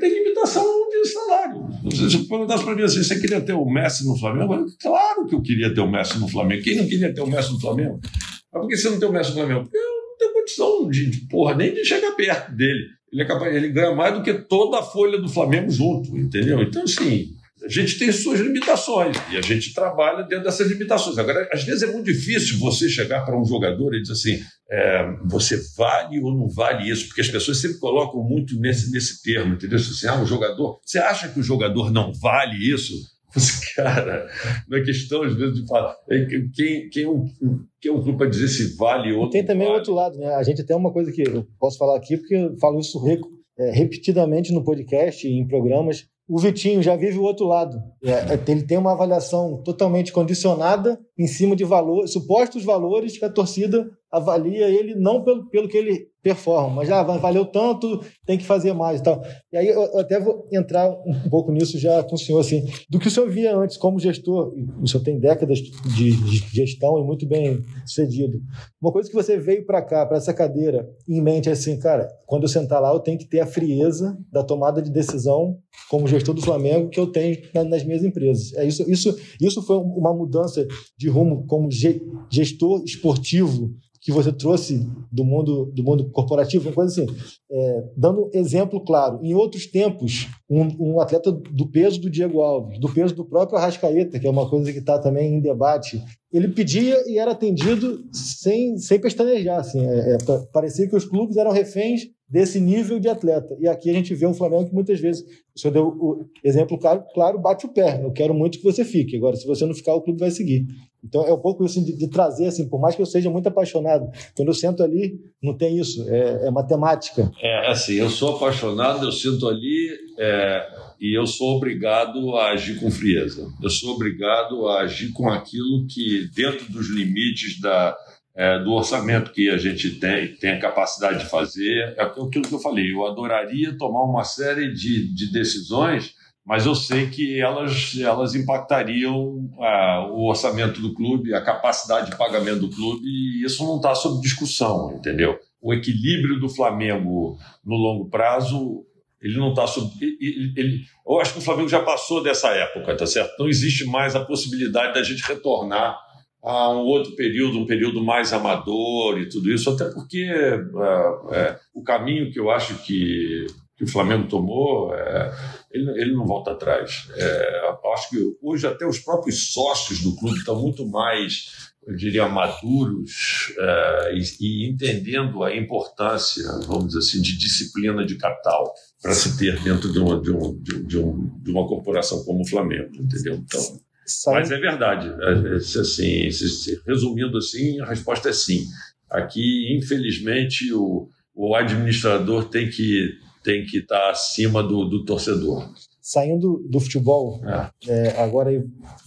Tem limitação salário. Se perguntasse para mim assim, você queria ter o Messi no Flamengo? Eu, claro que eu queria ter o Messi no Flamengo. Quem não queria ter o Messi no Flamengo? Mas por que você não tem o Messi no Flamengo? Porque eu não tenho condição de, de porra, nem de chegar perto dele. Ele, é capaz, ele ganha mais do que toda a folha do Flamengo junto, entendeu? Então, assim, a gente tem suas limitações e a gente trabalha dentro dessas limitações. Agora, às vezes é muito difícil você chegar para um jogador e dizer assim: é, você vale ou não vale isso? Porque as pessoas sempre colocam muito nesse, nesse termo, entendeu? Assim, ah, o jogador. Você acha que o jogador não vale isso? [laughs] Você, cara, não é questão às vezes de falar. É, quem, quem, é quem é grupo para dizer se vale ou não Tem também vale. o outro lado, né? A gente tem uma coisa que eu posso falar aqui, porque eu falo isso é, repetidamente no podcast e em programas o Vitinho já vive o outro lado. É, é, ele tem uma avaliação totalmente condicionada em cima de valor, supostos valores que a torcida avalia ele não pelo, pelo que ele performa, mas já ah, valeu tanto, tem que fazer mais e tal. E aí eu até vou entrar um pouco nisso já com o senhor, assim, do que o senhor via antes como gestor, o senhor tem décadas de gestão e muito bem sucedido. Uma coisa que você veio para cá, para essa cadeira, em mente é assim, cara, quando eu sentar lá eu tenho que ter a frieza da tomada de decisão como gestor do Flamengo que eu tenho nas minhas empresas. É isso, isso, isso foi uma mudança de rumo como gestor esportivo que você trouxe do mundo do mundo corporativo, uma coisa assim, é, dando exemplo claro. Em outros tempos, um, um, atleta do peso do Diego Alves, do peso do próprio Arrascaeta, que é uma coisa que está também em debate, ele pedia e era atendido sem, sem pestanejar. Assim, é, é, parecia que os clubes eram reféns desse nível de atleta. E aqui a gente vê um Flamengo que muitas vezes, o senhor deu o exemplo claro, claro, bate o pé. Eu quero muito que você fique. Agora, se você não ficar, o clube vai seguir. Então é um pouco isso de, de trazer, assim, por mais que eu seja muito apaixonado, quando eu sento ali, não tem isso, é, é matemática. É assim, eu sou apaixonado, eu sinto ali é, e eu sou obrigado a agir com frieza. Eu sou obrigado a agir com aquilo que, dentro dos limites da, é, do orçamento que a gente tem, tem a capacidade de fazer. É aquilo que eu falei, eu adoraria tomar uma série de, de decisões, mas eu sei que elas, elas impactariam ah, o orçamento do clube, a capacidade de pagamento do clube, e isso não está sob discussão, entendeu? O equilíbrio do Flamengo no longo prazo, ele não está sob. Ele, ele, eu acho que o Flamengo já passou dessa época, tá certo? Não existe mais a possibilidade da gente retornar a um outro período, um período mais amador e tudo isso, até porque é, é, o caminho que eu acho que, que o Flamengo tomou, é, ele, ele não volta atrás. É, acho que hoje até os próprios sócios do clube estão muito mais eu diria, maduros é, e, e, entendendo a importância, vamos dizer assim, de disciplina de capital para se ter dentro de uma, de, um, de, um, de uma corporação como o Flamengo, entendeu? Então, mas é verdade, é, é, assim, resumindo assim, a resposta é sim. Aqui, infelizmente, o, o administrador tem que tem que estar acima do, do torcedor saindo do futebol, é. É, agora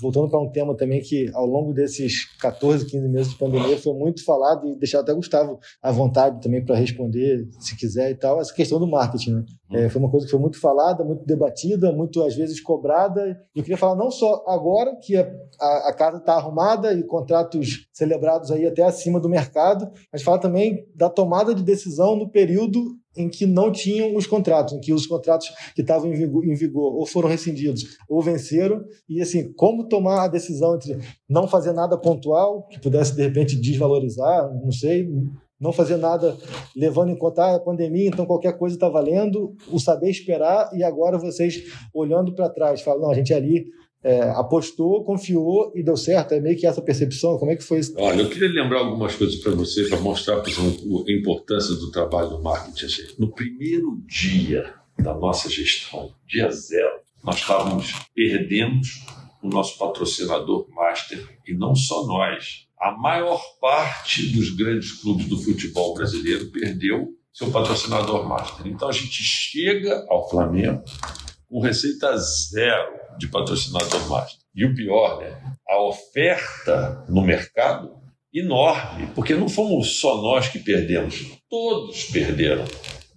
voltando para um tema também que ao longo desses 14, 15 meses de pandemia foi muito falado e deixar até Gustavo à vontade também para responder, se quiser e tal, essa questão do marketing. Né? Hum. É, foi uma coisa que foi muito falada, muito debatida, muito às vezes cobrada. Eu queria falar não só agora que a, a, a casa está arrumada e contratos celebrados aí até acima do mercado, mas falar também da tomada de decisão no período em que não tinham os contratos, em que os contratos que estavam em vigor, em vigor, ou foram rescindidos ou venceram, e assim, como tomar a decisão entre não fazer nada pontual, que pudesse de repente desvalorizar, não sei, não fazer nada levando em conta a pandemia, então qualquer coisa está valendo, o saber esperar, e agora vocês olhando para trás, falam, não, a gente ali é, apostou, confiou e deu certo? É meio que essa percepção? Como é que foi isso? Olha, eu queria lembrar algumas coisas para você, para mostrar para a importância do trabalho do marketing. No primeiro dia da nossa gestão, dia zero, nós estávamos perdendo o nosso patrocinador master, e não só nós. A maior parte dos grandes clubes do futebol brasileiro perdeu seu patrocinador master. Então a gente chega ao Flamengo com receita zero de patrocinador master. E o pior, né? A oferta no mercado enorme, porque não fomos só nós que perdemos, todos perderam,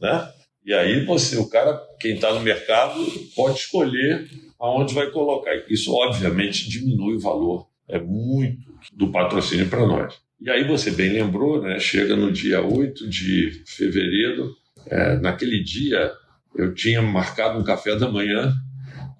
né? E aí você, o cara, quem está no mercado, pode escolher aonde vai colocar. Isso obviamente diminui o valor, é muito do patrocínio para nós. E aí você bem lembrou, né? Chega no dia 8 de fevereiro, é, naquele dia eu tinha marcado um café da manhã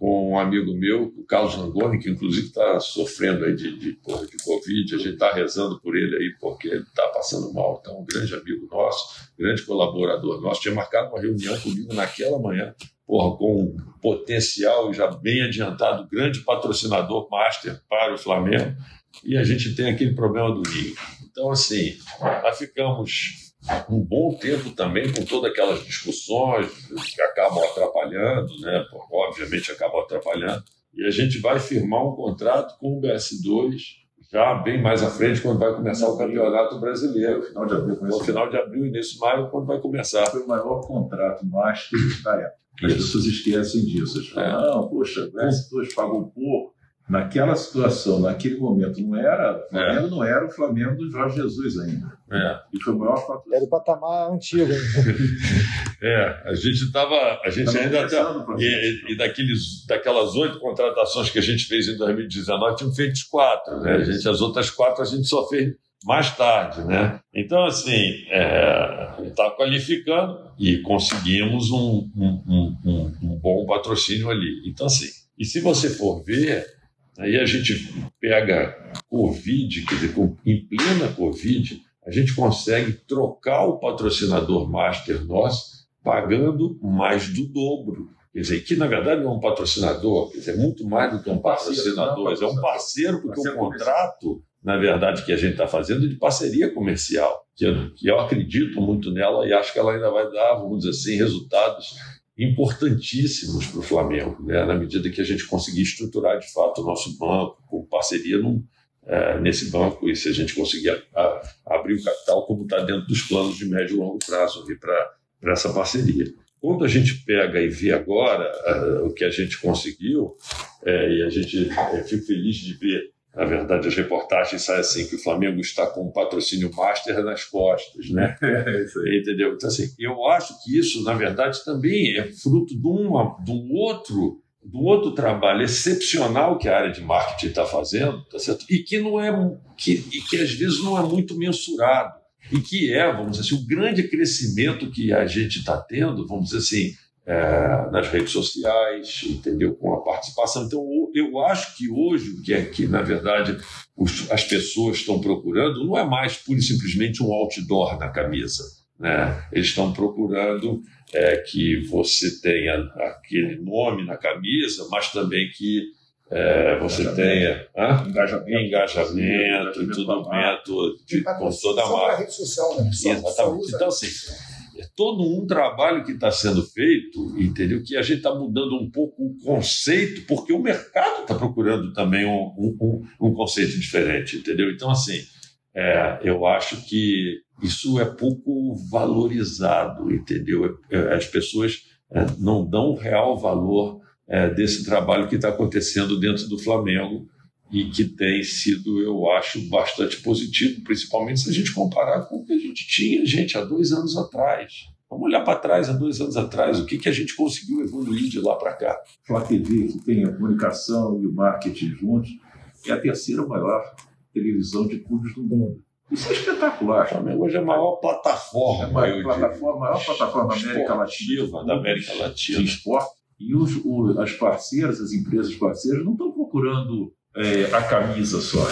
com um amigo meu, o Carlos Langoni, que inclusive está sofrendo aí de, de, de Covid. A gente está rezando por ele aí, porque ele está passando mal. Então, um grande amigo nosso, grande colaborador nosso, tinha marcado uma reunião comigo naquela manhã, porra, com um potencial já bem adiantado, grande patrocinador master para o Flamengo. E a gente tem aquele problema do Rio. Então, assim, nós ficamos um bom tempo também com todas aquelas discussões que acabam atrapalhando, né? obviamente acabam atrapalhando, e a gente vai firmar um contrato com o BS2 já bem mais à frente, quando vai começar o Campeonato Brasileiro. No final de abril, no final de abril, início de maio, quando vai começar. Foi o maior contrato master da época. As pessoas esquecem disso. falam, é. não, poxa, o BS2 pagou pouco naquela situação, naquele momento, não era, o Flamengo é. não era o Flamengo do Jorge Jesus ainda. É. E foi o maior fator. Era o patamar antigo. [laughs] é, a gente estava, a gente tava ainda tá, e, e, daqueles, daquelas oito contratações que a gente fez em 2019, tínhamos feito quatro, né? A gente, as outras quatro a gente só fez mais tarde, né? Então, assim, está é, qualificando e conseguimos um, um, um, um bom patrocínio ali. Então, assim, e se você for ver, Aí a gente pega Covid, quer dizer, em plena Covid, a gente consegue trocar o patrocinador master nosso pagando mais do dobro. Quer dizer, que na verdade não é um patrocinador, quer dizer, é muito mais do que um patrocinador, é um parceiro, porque o contrato, na verdade, que a gente está fazendo é de parceria comercial, que eu, que eu acredito muito nela e acho que ela ainda vai dar, vamos dizer assim, resultados importantíssimos para o Flamengo, né? na medida que a gente conseguir estruturar de fato o nosso banco, com parceria num, é, nesse banco, e se a gente conseguir a, a, abrir o capital, como está dentro dos planos de médio e longo prazo para essa parceria. Quando a gente pega e vê agora uh, o que a gente conseguiu, é, e a gente é, fico feliz de ver na verdade, as reportagens saem assim, que o Flamengo está com um patrocínio master nas costas, né? [laughs] É isso aí. Entendeu? Então, assim, eu acho que isso, na verdade, também é fruto de, uma, de um outro de um outro trabalho excepcional que a área de marketing está fazendo, tá certo? E que não é que, e que às vezes não é muito mensurado e que é, vamos dizer assim, o grande crescimento que a gente está tendo, vamos dizer assim, é, nas redes sociais, entendeu? Com a participação. Então, eu acho que hoje o que é que, na verdade, os, as pessoas estão procurando não é mais pura e simplesmente um outdoor na camisa. Né? Eles estão procurando é, que você tenha aquele nome na camisa, mas também que é, você Engajamento. tenha hã? Engajamento. engajamento, tudo dentro de, com toda a marca. rede social, né? Exatamente. Então, assim, é todo um trabalho que está sendo feito, entendeu? Que a gente está mudando um pouco o conceito, porque o mercado está procurando também um, um, um- conceito diferente, entendeu? Então, assim, é, eu acho que isso é pouco valorizado, entendeu? É, As pessoas é, não dão o real valor é, desse trabalho que está acontecendo dentro do Flamengo e que tem sido, eu acho, bastante positivo, principalmente se a gente comparar com o que a gente tinha, gente, há dois anos atrás. Vamos olhar para trás, há dois anos atrás, o que, que a gente conseguiu evoluir de lá para cá. Flá TV, que tem a comunicação e o marketing juntos, é a terceira maior televisão de clubes do mundo. Isso é O espetacular. Flamengo hoje é a maior É plataforma, a maior plataforma, a maior plataforma da América Latina. da América de Latina. esporte. E os, o- as parceiras, as empresas parceiras, não estão procurando é, a camisa só.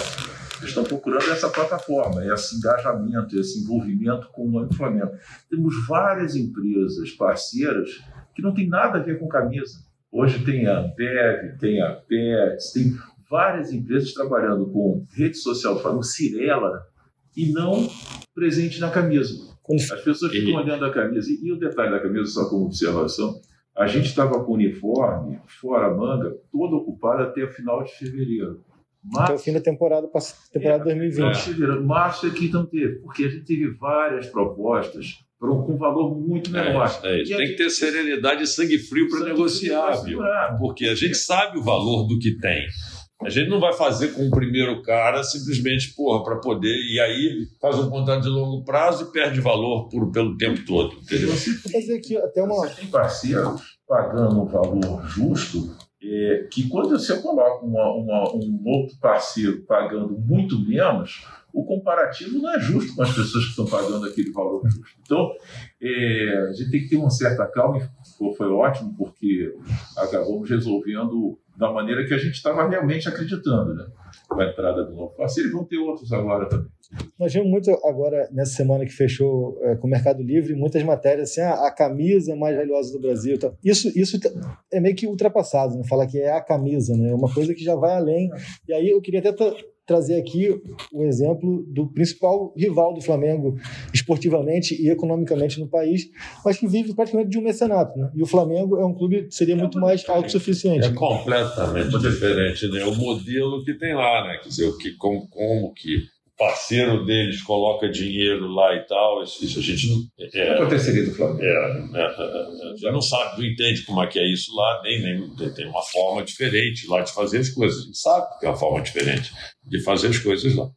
Eles estão procurando essa plataforma, esse engajamento, esse envolvimento com o nome Flamengo. Temos várias empresas parceiras que não tem nada a ver com camisa. Hoje tem a Ambev, tem a Pets, tem várias empresas trabalhando com rede social do Flamengo, Cirela, e não presente na camisa. As pessoas ficam olhando a camisa. E, e o detalhe da camisa, só como observação, a gente estava com o uniforme, fora a manga, todo ocupado até o final de fevereiro. Até o Março, fim da temporada, temporada final 2020. de fevereiro. Março aqui não teve, porque a gente teve várias propostas com valor muito menor. É, é Tem que gente- ter serenidade e sangue frio para negociar, frio viu? Porque a gente sabe o valor do que tem. A gente não vai fazer com o primeiro cara simplesmente, porra, para poder. E aí faz um contrato de longo prazo e perde valor por, pelo tempo todo. Entendeu? Fazer aqui até uma. Você tem parceiros pagando um valor justo, é, que quando você coloca uma- uma- um outro parceiro pagando muito menos, o comparativo não é justo com as pessoas que estão pagando aquele valor justo. Então, é, a gente tem que ter uma certa calma, e foi- foi ótimo, porque acabamos resolvendo da maneira que a gente estava realmente acreditando, né? Com a entrada do novo parceiro, e vão ter outros agora também. Nós vimos muito agora, nessa semana que fechou é, com o Mercado Livre, muitas matérias assim, ah, a camisa mais valiosa do Brasil. tal. Isso, isso é meio que ultrapassado, né? Falar que é a camisa, né? É uma coisa que já vai além. E aí eu queria até trazer aqui o exemplo do principal rival do Flamengo esportivamente e economicamente no país, mas que vive praticamente de um mecenato, né? E o Flamengo é um clube que seria muito mais autossuficiente. É completamente diferente, né? O modelo que tem lá, né? Quer dizer, o que, como, como que parceiro deles coloca dinheiro lá e tal, isso, isso a gente não. O que É, aconteceria do Flamengo? é, é, é, a gente não sabe, não entende como é que é isso lá, nem, nem tem- uma forma diferente lá de fazer as coisas. A gente sabe que é uma forma diferente de fazer as coisas lá.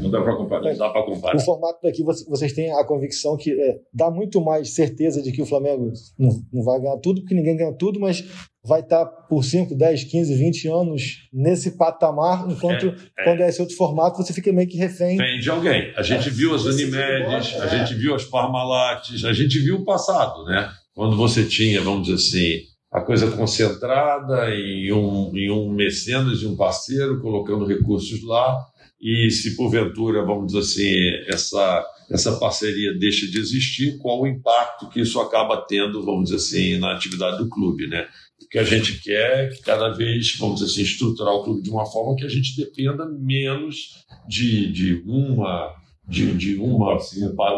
Não dá para comparar. Não dá para O comparar. formato daqui, você- vocês têm a convicção que é, dá muito mais certeza de que o Flamengo não, não vai ganhar tudo, porque ninguém ganha tudo, mas vai estar por 5, 10, 15, 20 anos nesse patamar, enquanto É, é. quando é esse outro formato, você fica meio que refém. Vem de alguém. A gente viu as Unimedes, a gente viu as Parmalates, a gente viu o passado, né? Quando você tinha, vamos dizer assim, a coisa concentrada em um, em um mecenas e um parceiro colocando recursos lá, e se porventura, vamos dizer assim, essa, essa parceria deixa de existir, qual o impacto que isso acaba tendo, vamos dizer assim, na atividade do clube, né? O que a gente quer é que cada vez, vamos dizer assim, estruturar o clube de uma forma que a gente dependa menos de, de uma de, de uma,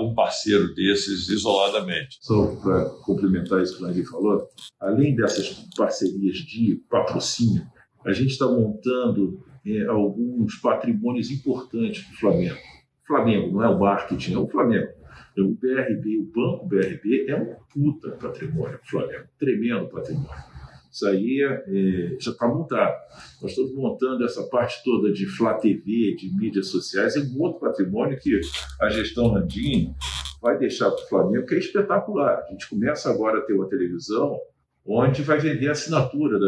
um parceiro desses isoladamente. Só para complementar isso que o Nadir falou, além dessas parcerias de patrocínio, a gente está montando é, alguns patrimônios importantes para o Flamengo. Flamengo não é o marketing, é o Flamengo. O BRB, o Banco BRB é um puta patrimônio Flamengo, tremendo patrimônio. Isso aí é, já está montado. Nós estamos montando essa parte toda de Flá TV, de mídias sociais, é um outro patrimônio que a gestão Landim vai deixar para o Flamengo, que é espetacular. A gente começa agora a ter uma televisão onde vai vender assinatura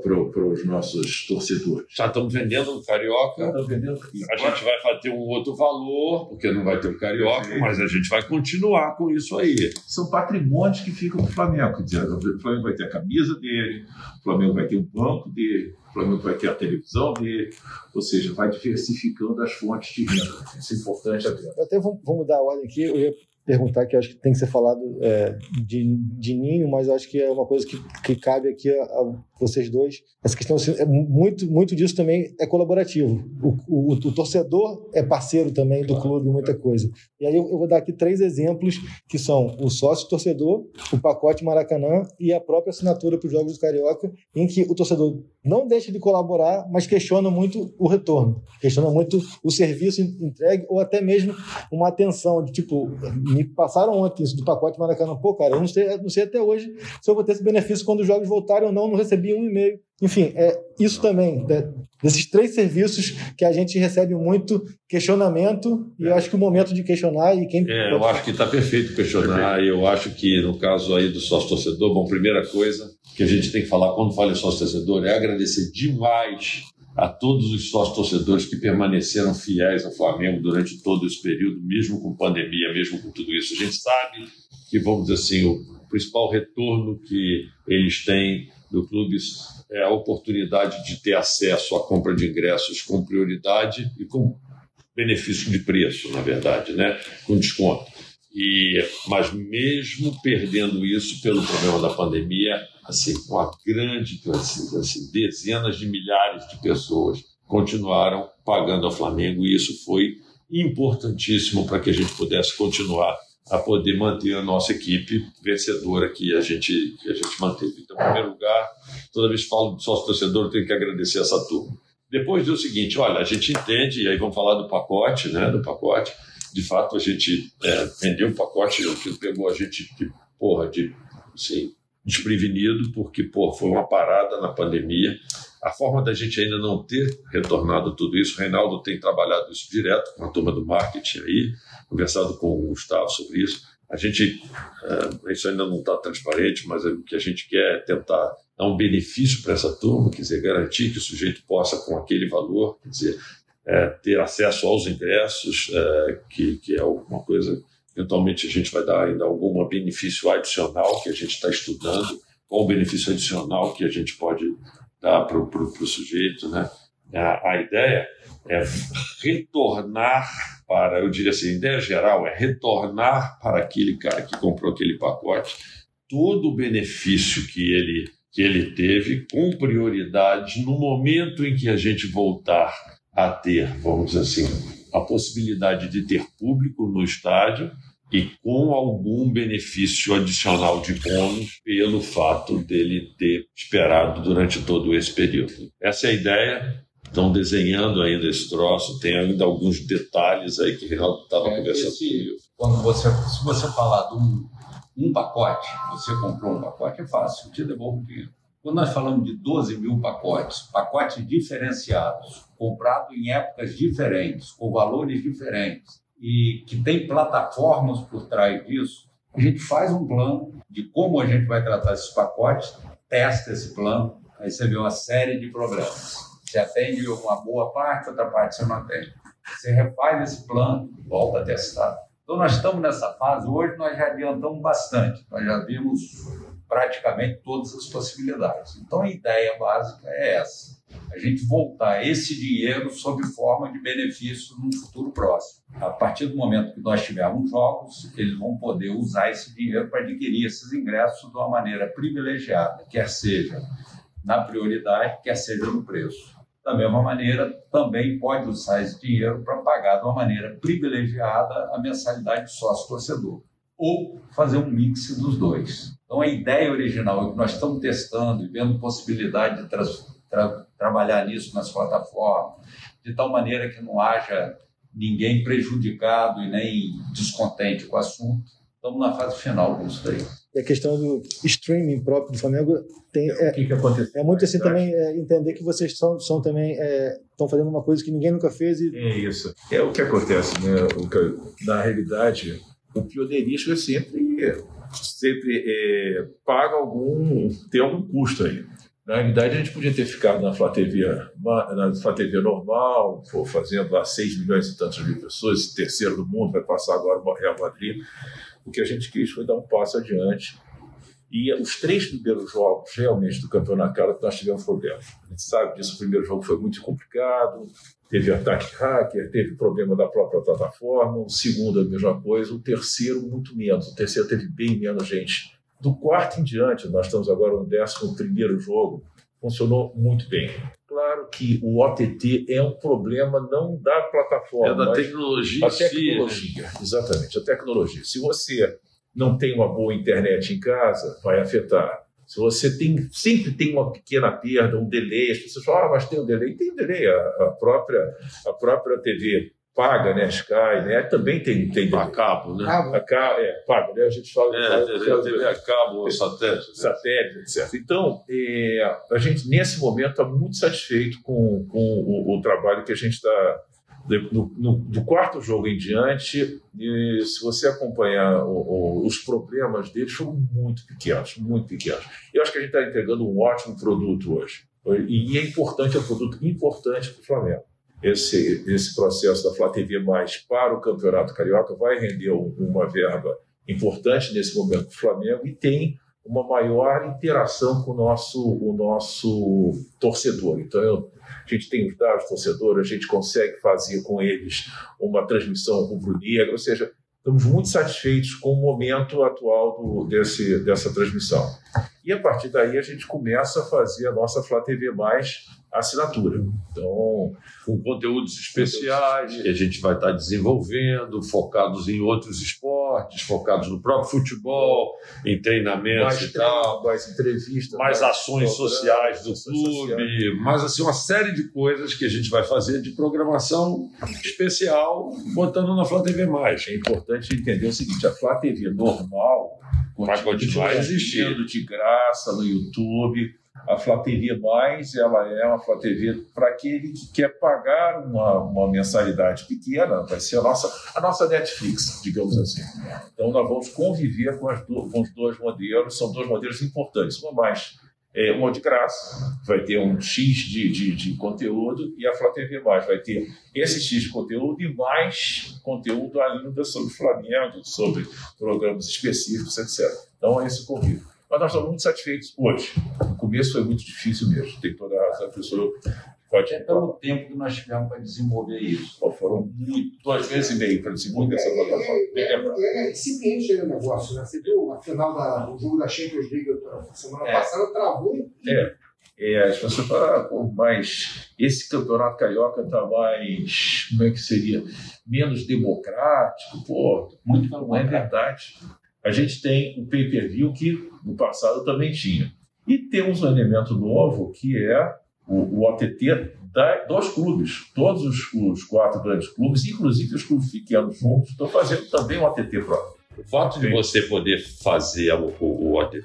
para os nossos torcedores. Já estamos vendendo no Carioca. Estão vendendo A gente vai ter um outro valor, porque não vai ter o Carioca, mas a gente vai continuar com isso aí. São patrimônios que ficam para o Flamengo. Quer dizer, o Flamengo vai ter a camisa dele, o Flamengo vai ter o banco dele, o Flamengo vai ter a televisão dele, ou seja, vai diversificando as fontes de renda. Isso é importante até. Eu até vou, vou mudar a ordem aqui, eu ia perguntar que acho que tem que ser falado é, de, de ninho, mas acho que é uma coisa que, que cabe aqui a, a vocês dois. Essa questão, assim, é muito, muito disso também é colaborativo. O, o, o torcedor é parceiro também do clube, muita coisa. E aí eu, eu, vou dar aqui três exemplos que são o sócio torcedor, o pacote Maracanã e a própria assinatura para os Jogos do Carioca, em que o torcedor não deixa de colaborar, mas questiona muito o retorno, questiona muito o serviço entregue ou até mesmo uma atenção de tipo, me passaram ontem isso do pacote Maracanã, pô, cara, eu não sei, não sei até hoje se eu vou ter esse benefício quando os jogos voltarem ou não, não recebi um e-mail. Enfim, é isso também, né? desses três serviços que a gente recebe muito questionamento, e eu acho que o momento de questionar e quem. É, eu acho que está perfeito questionar, e eu acho que no caso aí do sócio torcedor, bom, primeira coisa que a gente tem que falar quando fala em sócio torcedor é agradecer demais a todos os sócios torcedores que permaneceram fiéis ao Flamengo durante todo esse período, mesmo com pandemia, mesmo com tudo isso. A gente sabe que, vamos dizer assim, o principal retorno que eles têm do clube é a oportunidade de ter acesso à compra de ingressos com prioridade e com benefício de preço, na verdade, né? com desconto. E, mas mesmo perdendo isso pelo problema da pandemia, assim, uma grande, assim, dezenas de milhares de pessoas continuaram pagando ao Flamengo e isso foi importantíssimo para que a gente pudesse continuar a poder manter a nossa equipe vencedora que a gente, que a gente manteve. Então, em primeiro lugar, toda vez que falo de sócio-torcedor, eu tenho que agradecer essa turma. Depois diz o seguinte, olha, a gente entende, e aí vamos falar do pacote, né, do pacote, de fato a gente é, vendeu o pacote, que pegou a gente de, porra, de, assim, desprevenido, porque, pô, foi uma parada na pandemia, a forma da gente ainda não ter retornado tudo isso, o Reinaldo tem trabalhado isso direto com a turma do marketing aí, conversado com o Gustavo sobre isso. A gente, uh, isso ainda não está transparente, mas o que a gente quer é tentar dar um benefício para essa turma, quer dizer, garantir que o sujeito possa, com aquele valor, quer dizer, é, ter acesso aos ingressos, é, que, que é uma coisa, eventualmente a gente vai dar ainda algum benefício adicional que a gente está estudando, qual o benefício adicional que a gente pode para o sujeito, né? A, a ideia é retornar para, eu diria assim, a ideia geral é retornar para aquele cara que comprou aquele pacote todo o benefício que ele, que ele teve, com prioridade, no momento em que a gente voltar a ter, vamos dizer assim, a possibilidade de ter público no estádio e com algum benefício adicional de bônus pelo fato dele ter esperado durante todo esse período. Essa é a ideia estão desenhando ainda esse troço, tem ainda alguns detalhes aí que o Reinaldo estava é, conversando esse, Quando você, se você falar de um, um pacote, você comprou um pacote, é fácil, eu te devolvo o dinheiro. Quando nós falamos de 12 mil pacotes, pacotes diferenciados, comprados em épocas diferentes, com valores diferentes, e que tem plataformas por trás disso, a gente faz um plano de como a gente vai tratar esses pacotes, testa esse plano, aí você vê uma série de problemas você atende uma boa parte, outra parte você não atende. Você refaz esse plano, volta a testar. Então, nós estamos nessa fase. Hoje, nós já adiantamos bastante. Nós já vimos praticamente todas as possibilidades. Então, a ideia básica é essa: a gente voltar esse dinheiro sob forma de benefício no futuro próximo. A partir do momento que nós tivermos jogos, eles vão poder usar esse dinheiro para adquirir esses ingressos de uma maneira privilegiada, quer seja na prioridade, quer seja no preço. Da mesma maneira, também pode usar esse dinheiro para pagar de uma maneira privilegiada a mensalidade de sócio-torcedor, ou fazer um mix dos dois. Então, a ideia original é que nós estamos testando e vendo possibilidade de tra trabalhar nisso nas plataformas, de tal maneira que não haja ninguém prejudicado e nem descontente com o assunto. Estamos na fase final disso daí. E a questão do streaming próprio do Flamengo tem, é, o que, que aconteceu? É muito assim também é, entender que vocês são, são também estão é, fazendo uma coisa que ninguém nunca fez. E... É isso. É o que acontece, né? O que, na realidade, o pioneirismo é sempre, sempre é, paga algum. tem algum custo aí. Na realidade, a gente podia ter ficado na TV, na TV normal, fazendo lá 6 milhões e tantas mil pessoas, terceiro do mundo, vai passar agora o Real Madrid. O que a gente quis foi dar um passo adiante. E os três primeiros jogos, realmente, do campeonato cara, nós tivemos problemas. A gente sabe disso, o primeiro jogo foi muito complicado, teve ataque hacker, teve problema da própria plataforma, o segundo a mesma coisa, o terceiro muito menos, o terceiro teve bem menos gente. Do quarto em diante, nós estamos agora no décimo primeiro jogo, funcionou muito bem. Claro que o OTT é um problema não da plataforma, É da tecnologia. a si, né? tecnologia. Exatamente, a tecnologia. Se você não tem uma boa internet em casa, vai afetar. Se você tem, sempre tem uma pequena perda, um delay, as pessoas falam, ah, mas tem um delay. Tem delay, a, a própria, a própria TV paga, né, Sky, né, também tem, tem A cabo, né? Ah, A ca- é, paga, né? A gente fala É, fala- TV, fala- TV a cabo, satélite. né? satélite, etc. Então, é, a gente, nesse momento, está muito satisfeito com, com o, o trabalho que a gente está. No, no- do quarto jogo em diante, e se você acompanhar o- o- os problemas deles, foram muito pequenos, muito pequenos. Eu acho que a gente está entregando um ótimo produto hoje. E é importante, é um produto importante para o Flamengo. Esse, esse processo da Flá TV Mais para o Campeonato Carioca vai render um- uma verba importante nesse momento para o Flamengo e tem uma maior interação com o nosso, o nosso torcedor. Então, eu- a gente tem os dados do torcedor, a gente consegue fazer com eles uma transmissão rubro-negra, ou seja, estamos muito satisfeitos com o momento atual do- desse, dessa transmissão. E a partir daí a gente começa a fazer a nossa Flá TV Mais assinatura. Então, com conteúdos especiais que a gente vai estar desenvolvendo, focados em outros esportes, focados no próprio futebol, em treinamentos mais e tal, mais entrevistas, mais ações programas, sociais do ações clube, mais assim uma série de coisas que a gente vai fazer de programação especial, botando na Flá TV mais. É importante entender o seguinte: a Flá TV normal Vai continuar existindo de graça no YouTube. A Flá TV Mais, ela é uma Flá TV para aquele que quer pagar uma, uma mensalidade pequena, vai ser a nossa, a nossa Netflix, digamos assim. Então, nós vamos conviver com, as do- com os dois modelos, são dois modelos importantes. Uma mais, é, uma de graça, vai ter um X de, de, de conteúdo, e a Flá TV Mais vai ter esse X de conteúdo e mais conteúdo ainda sobre Flamengo, sobre programas específicos, etc. Então, é esse convívio. Mas nós estamos muito satisfeitos hoje. No começo foi muito difícil mesmo. Tem toda a razão, a pessoa pode Até pelo tempo que nós tivemos para desenvolver isso. Pô, Foram muito, duas vezes e meio para desenvolver essa plataforma. Ele é incipiente aí o negócio, né? Você viu a final da, o jogo da Champions League semana É. passada, travou e É, as pessoas falam, ah, pô, mas esse campeonato carioca está mais, como é que seria? Menos democrático, pô, Muito não é verdade. A gente tem o pay-per-view que no passado também tinha. E temos um elemento novo que é o, o OTT da- dos clubes. Todos os, os quatro grandes clubes, inclusive os clubes pequenos juntos, estão fazendo também um OTT próprio. O fato de você poder fazer o, o, o OTT.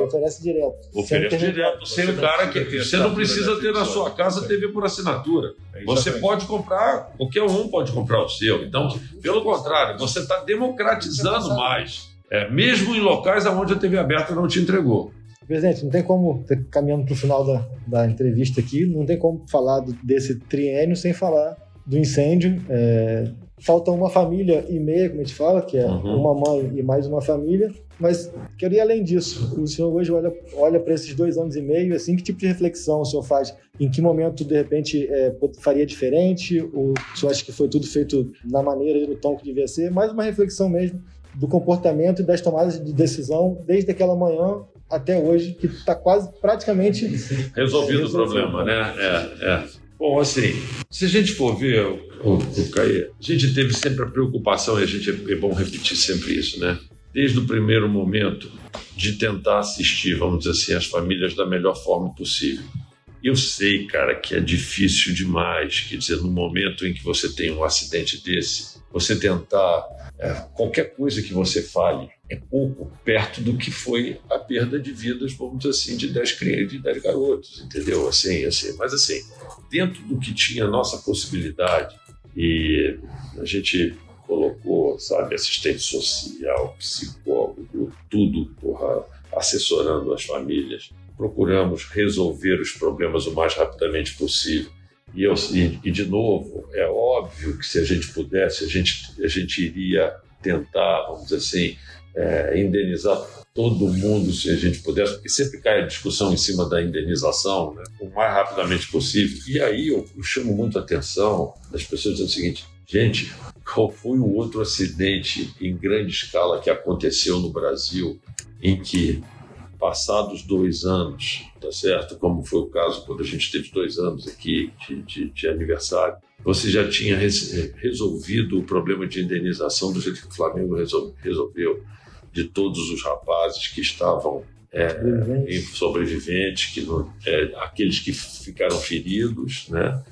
Oferece direto. oferece direto. Sem Você o não cara precisa que. ter Você não precisa ter na sua casa. TV por assinatura. É, Você pode comprar, qualquer um pode comprar o seu. Então, pelo contrário, você está democratizando mais. É, mesmo em locais onde a TV aberta não te entregou. Presidente, não tem como, caminhando para o final da, da entrevista aqui, não tem como falar desse triênio sem falar do incêndio. É, falta uma família e meia, como a gente fala, que é Uhum. uma mãe e mais uma família. Mas quero ir além disso. O senhor hoje olha, olha para esses dois anos e meio, assim, que tipo de reflexão o senhor faz? Em que momento, de repente, é, faria diferente? Ou o senhor acha que foi tudo feito na maneira e no tom que devia ser? Mais uma reflexão mesmo do comportamento e das tomadas de decisão desde aquela manhã até hoje, que está quase praticamente [laughs] Resolvido o Resolvido. problema, né? É, é. Bom, assim, se a gente for ver, o, o Caí, a gente teve sempre a preocupação, e a gente é bom repetir sempre isso, né? Desde o primeiro momento de tentar assistir, vamos dizer assim, as famílias da melhor forma possível. Eu sei, cara, que é difícil demais, quer dizer, no momento em que você tem um acidente desse, você tentar é, qualquer coisa que você fale é pouco perto do que foi a perda de vidas, vamos dizer assim, de 10 crianças, de 10 garotos, entendeu? Assim, assim. Mas assim, dentro do que tinha nossa possibilidade, e a gente colocou, sabe, assistente social, psicólogo, tudo, porra, assessorando as famílias. Procuramos resolver os problemas o mais rapidamente possível. E, eu, e, e, de novo, é óbvio que se a gente pudesse, a gente, a gente iria tentar, vamos dizer assim, é, indenizar todo mundo se a gente pudesse, porque sempre cai a discussão em cima da indenização, né, o mais rapidamente possível. E aí eu, eu chamo muito a atenção das pessoas dizendo o seguinte: gente, qual foi o outro acidente em grande escala que aconteceu no Brasil em que passados dois anos, tá certo? Como foi o caso quando a gente teve dois anos aqui de, de, de aniversário, você já tinha res, resolvido o problema de indenização do jeito que o Flamengo resol, resolveu, de todos os rapazes que estavam é, sobreviventes, que não, é, aqueles que ficaram feridos, né?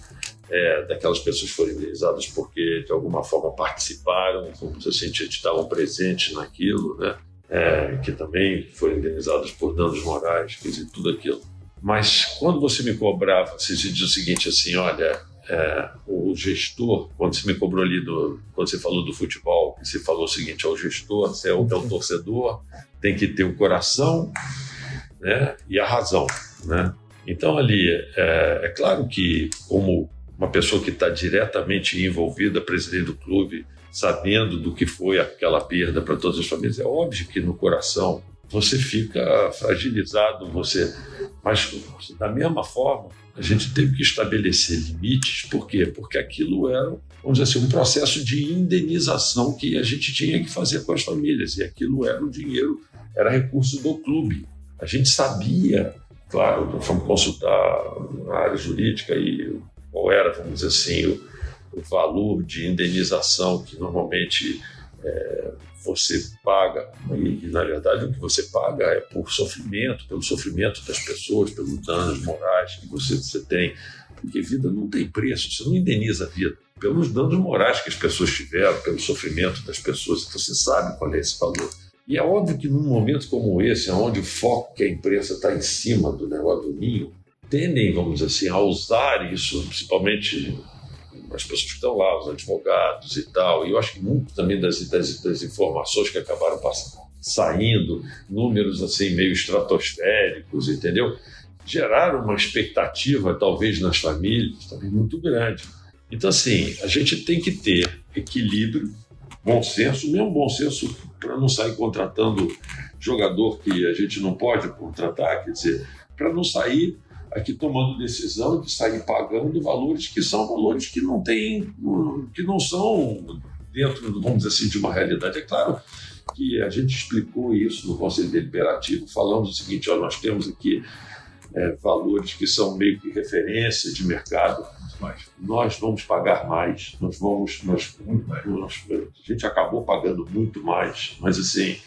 É, daquelas pessoas que foram indenizadas porque de alguma forma participaram, como se assim, estavam presentes naquilo, né? É, que também foram indenizados por danos morais, quer dizer, tudo aquilo. Mas quando você me cobrava, você dizia o seguinte assim, olha, é, o gestor, quando você me cobrou ali, do, quando você falou do futebol, você falou o seguinte, é o gestor, você é o, é o torcedor, tem que ter o coração né, e a razão. Né? Então ali, é, é claro que como uma pessoa que está diretamente envolvida, presidente do clube, sabendo do que foi aquela perda para todas as famílias, é óbvio que no coração você fica fragilizado, você, mas da mesma forma a gente teve que estabelecer limites, por quê? Porque aquilo era, vamos dizer assim, um processo de indenização que a gente tinha que fazer com as famílias, e aquilo era o dinheiro, era recurso do clube. A gente sabia, claro, fomos consultar a área jurídica e qual era, vamos dizer assim, o, valor de indenização que normalmente é, você paga, e, na verdade o que você paga é por sofrimento, pelo sofrimento das pessoas, pelos danos morais que você, você tem, porque vida não tem preço, você não indeniza a vida, pelos danos morais que as pessoas tiveram, pelo sofrimento das pessoas, então você sabe qual é esse valor. E é óbvio que num momento como esse, onde o foco que a imprensa está em cima do negócio do ninho, tendem, vamos dizer assim, a usar isso, principalmente as pessoas que estão lá, os advogados e tal, e eu acho que muito também das, das, das informações que acabaram passando, saindo, números assim meio estratosféricos, entendeu? Geraram uma expectativa, talvez nas famílias, também muito grande. Então, assim, a gente tem que ter equilíbrio, bom senso, mesmo bom senso para não sair contratando jogador que a gente não pode contratar, quer dizer, para não sair aqui tomando decisão de sair pagando valores que são valores que não têm, que não são dentro, vamos dizer assim, de uma realidade. É claro que a gente explicou isso no Conselho Deliberativo, falando o seguinte: ó, nós temos aqui é, valores que são meio que referência de mercado, mas nós vamos pagar mais, nós vamos, nós, nós, a gente acabou pagando muito mais, mas assim,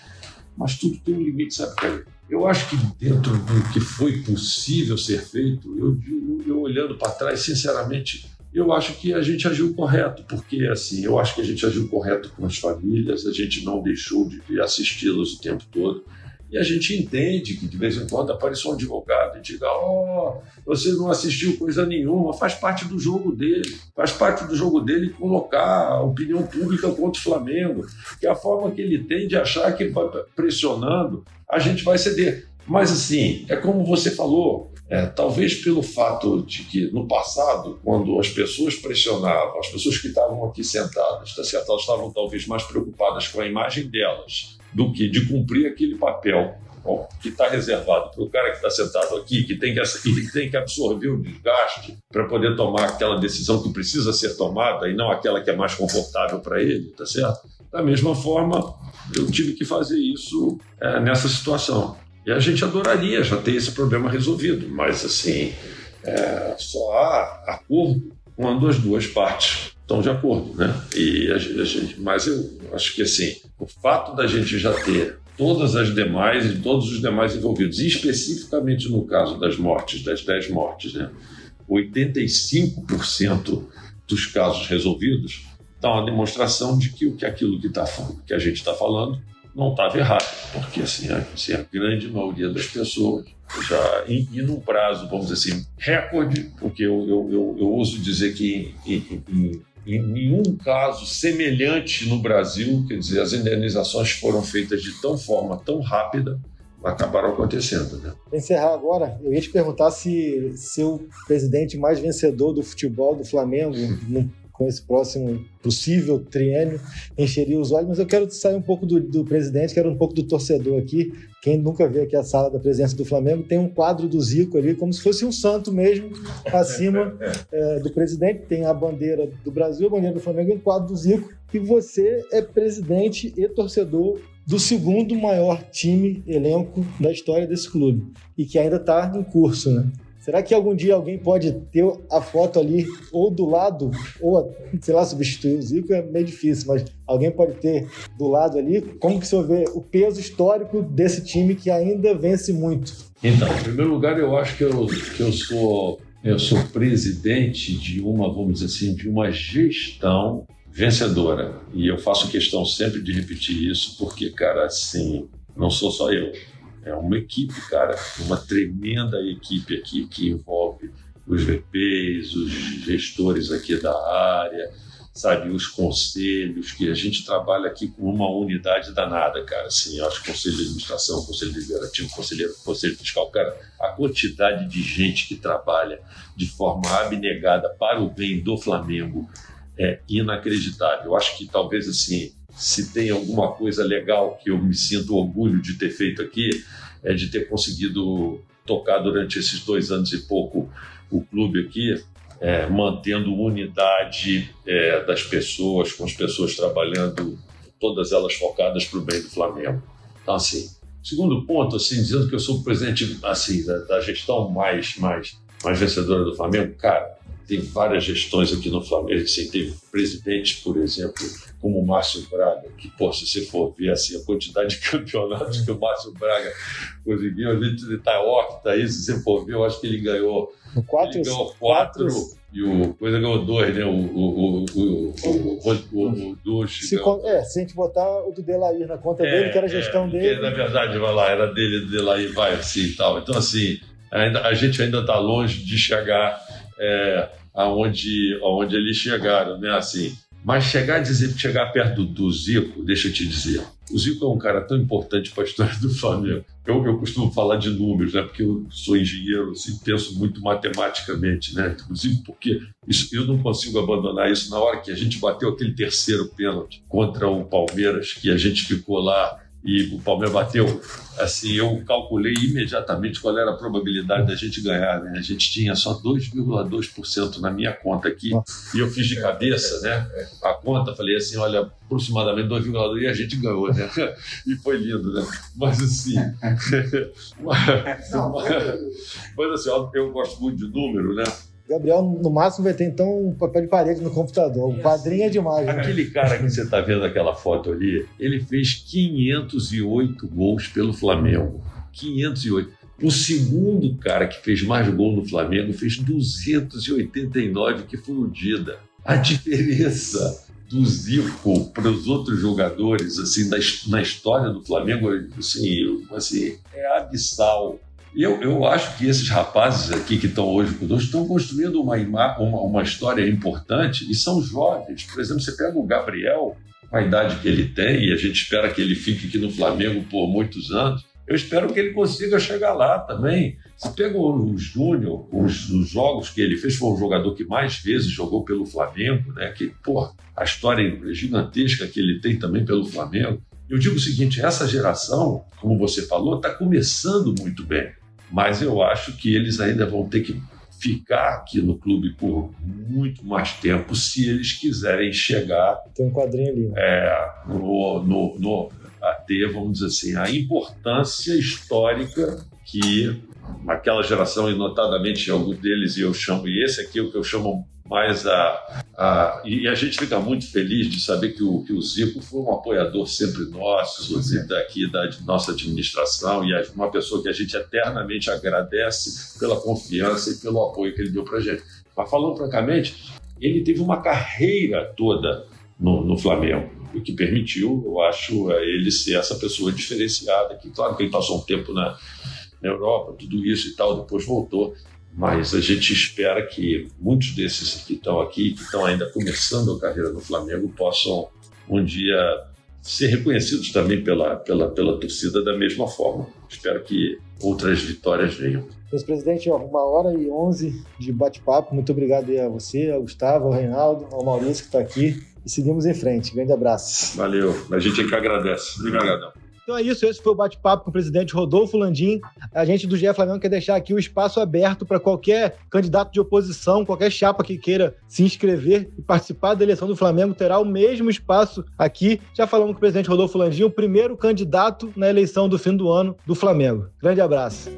mas tudo tem um limite, sabe, cara? Eu acho que dentro do que foi possível ser feito, eu, eu, eu olhando para trás, sinceramente, eu acho que a gente agiu correto, porque assim, eu acho que a gente agiu correto com as famílias, a gente não deixou de, assisti-las o tempo todo. E a gente entende que de vez em quando apareça um advogado e diga: Ó, oh, você não assistiu coisa nenhuma, faz parte do jogo dele, faz parte do jogo dele colocar a opinião pública contra o Flamengo, que é a forma que ele tem de achar que pressionando a gente vai ceder. Mas assim, é como você falou, é, talvez pelo fato de que no passado, quando as pessoas pressionavam, as pessoas que estavam aqui sentadas, tá certo? elas estavam talvez mais preocupadas com a imagem delas do que de cumprir aquele papel bom, que está reservado para o cara que está sentado aqui, que tem que, que tem que absorver o desgaste para poder tomar aquela decisão que precisa ser tomada e não aquela que é mais confortável para ele, tá certo? Da mesma forma, eu tive que fazer isso é, nessa situação. E a gente adoraria já ter esse problema resolvido, mas assim, é, só há acordo quando as duas partes estão de acordo, né? E a gente, mas eu acho que assim, o fato da gente já ter todas as demais e todos os demais envolvidos, e especificamente no caso das mortes, das 10 mortes, né? 85% dos casos resolvidos dá uma demonstração de que, que aquilo que, tá, que a gente está falando não estava errado, porque assim a, assim, a, grande maioria das pessoas já e, e num prazo, vamos dizer assim, recorde, porque eu, eu, eu, eu uso dizer que em, em, em nenhum caso semelhante no Brasil, quer dizer, as indenizações foram feitas de tão forma tão rápida, acabaram acontecendo. Né? Encerrar agora, eu ia te perguntar se seu presidente mais vencedor do futebol do Flamengo com esse próximo possível triênio encheria os olhos, mas eu quero sair um pouco do, do, presidente, quero um pouco do torcedor aqui. Quem nunca vê aqui a sala da presença do Flamengo, tem um quadro do Zico ali, como se fosse um santo mesmo, [laughs] acima é, do presidente. Tem a bandeira do Brasil, a bandeira do Flamengo e um quadro do Zico. E você é presidente e torcedor do segundo maior time elenco da história desse clube e que ainda está em curso, né? Será que algum dia alguém pode ter a foto ali ou do lado, ou, sei lá, substituir o Zico é meio difícil, mas alguém pode ter do lado ali? Como que o senhor vê o peso histórico desse time que ainda vence muito? Então, em primeiro lugar, eu acho que eu, que eu sou eu sou presidente de uma, vamos dizer assim, de uma gestão vencedora. E eu faço questão sempre de repetir isso, porque, cara, assim, não sou só eu. É uma equipe, cara, uma tremenda equipe aqui que envolve os VPs, os gestores aqui da área, sabe, os conselhos, que a gente trabalha aqui com uma unidade danada, cara. Assim, eu acho conselho de administração, conselho deliberativo, conselheiro, conselho fiscal, cara, a quantidade de gente que trabalha de forma abnegada para o bem do Flamengo é inacreditável. Eu acho que talvez assim se tem alguma coisa legal que eu me sinto orgulho de ter feito aqui, é de ter conseguido tocar durante esses dois anos e pouco o clube aqui, é, mantendo unidade é, das pessoas, com as pessoas trabalhando, todas elas focadas para o bem do Flamengo. Então, assim, segundo ponto, assim, dizendo que eu sou o presidente assim, da, da gestão mais, mais, mais vencedora do Flamengo, cara, tem várias gestões aqui no Flamengo, assim, teve presidentes, por exemplo, como o Márcio Braga, que, pô, se você for ver assim, a quantidade de [laughs] campeonatos que o Márcio Braga conseguiu, a gente está octa aí, se você for ver, eu acho que ele ganhou quatro, ele ganhou quatro, quatro e o Coisa ganhou dois, né? O, o, o, o, o. Se, é, se a gente botar o do Delair na conta é, dele, que era a gestão é, dele. Que, na verdade, vai lá, era dele, do Delair, vai assim e tal. Então, assim, ainda, a gente ainda está longe de chegar é, aonde, aonde eles chegaram, né? Assim, mas chegar dizer, chegar perto do, do, Zico, deixa eu te dizer, o Zico é um cara tão importante para a história do Flamengo. Eu, eu costumo falar de números, né? Porque eu sou engenheiro, assim, penso muito matematicamente, né? Inclusive porque isso, eu não consigo abandonar isso na hora que a gente bateu aquele terceiro pênalti contra o Palmeiras, que a gente ficou lá e o Palmeiras bateu, assim, eu calculei imediatamente qual era a probabilidade da gente ganhar, né? A gente tinha só 2,2% na minha conta aqui, e eu fiz de cabeça, né? A conta, falei assim, olha, aproximadamente 2,2% e a gente ganhou, né? [laughs] E foi lindo, né? Mas assim, [laughs] mas, mas assim, eu gosto muito de número, né? Gabriel, no máximo, vai ter então um papel de parede no computador. Um quadrinho é demais. Né? Aquele cara que você está vendo aquela foto ali, ele fez 508 gols pelo Flamengo. 508. O segundo cara que fez mais gol no Flamengo fez 289, que foi o Dida. A diferença do Zico para os outros jogadores assim na história do Flamengo assim, assim, é abissal. Eu, eu acho que esses rapazes aqui que estão hoje conosco estão construindo uma, uma, uma história importante e são jovens. Por exemplo, você pega o Gabriel, com a idade que ele tem, e a gente espera que ele fique aqui no Flamengo por muitos anos. Eu espero que ele consiga chegar lá também. Você pega o Júnior, os, os, jogos que ele fez, foi o jogador que mais vezes jogou pelo Flamengo, né? Que, pô, a história gigantesca que ele tem também pelo Flamengo. Eu digo o seguinte: essa geração, como você falou, está começando muito bem mas eu acho que eles ainda vão ter que ficar aqui no clube por muito mais tempo se eles quiserem chegar. Tem um quadrinho ali. Né? É, no, no, no, a ter, vamos dizer assim, a importância histórica que aquela geração, e notadamente alguns deles, e eu chamo, e esse aqui é o que eu chamo mais a, a, e a gente fica muito feliz de saber que o, que o Zico foi um apoiador sempre nosso, daqui da nossa administração, e uma pessoa que a gente eternamente agradece pela confiança e pelo apoio que ele deu para a gente. Mas falando francamente, ele teve uma carreira toda no, no Flamengo, o que permitiu, eu acho, a ele ser essa pessoa diferenciada, que claro que ele passou um tempo na, na Europa, tudo isso e tal, depois voltou, mas a gente espera que muitos desses que estão aqui, que estão ainda começando a carreira no Flamengo, possam um dia ser reconhecidos também pela, pela, pela torcida da mesma forma. Espero que outras vitórias venham. Vice-presidente, uma hora e onze de bate-papo. Muito obrigado a você, ao Gustavo, ao Reinaldo, ao Maurício que está aqui. E seguimos em frente. Grande abraço. Valeu. A gente é que agradece. Obrigadão. Então é isso, esse foi o bate-papo com o presidente Rodolfo Landim. A gente do GE Flamengo quer deixar aqui o espaço aberto para qualquer candidato de oposição, qualquer chapa que queira se inscrever e participar da eleição do Flamengo terá o mesmo espaço aqui. Já falamos com o presidente Rodolfo Landim, o primeiro candidato na eleição do fim do ano do Flamengo. Grande abraço.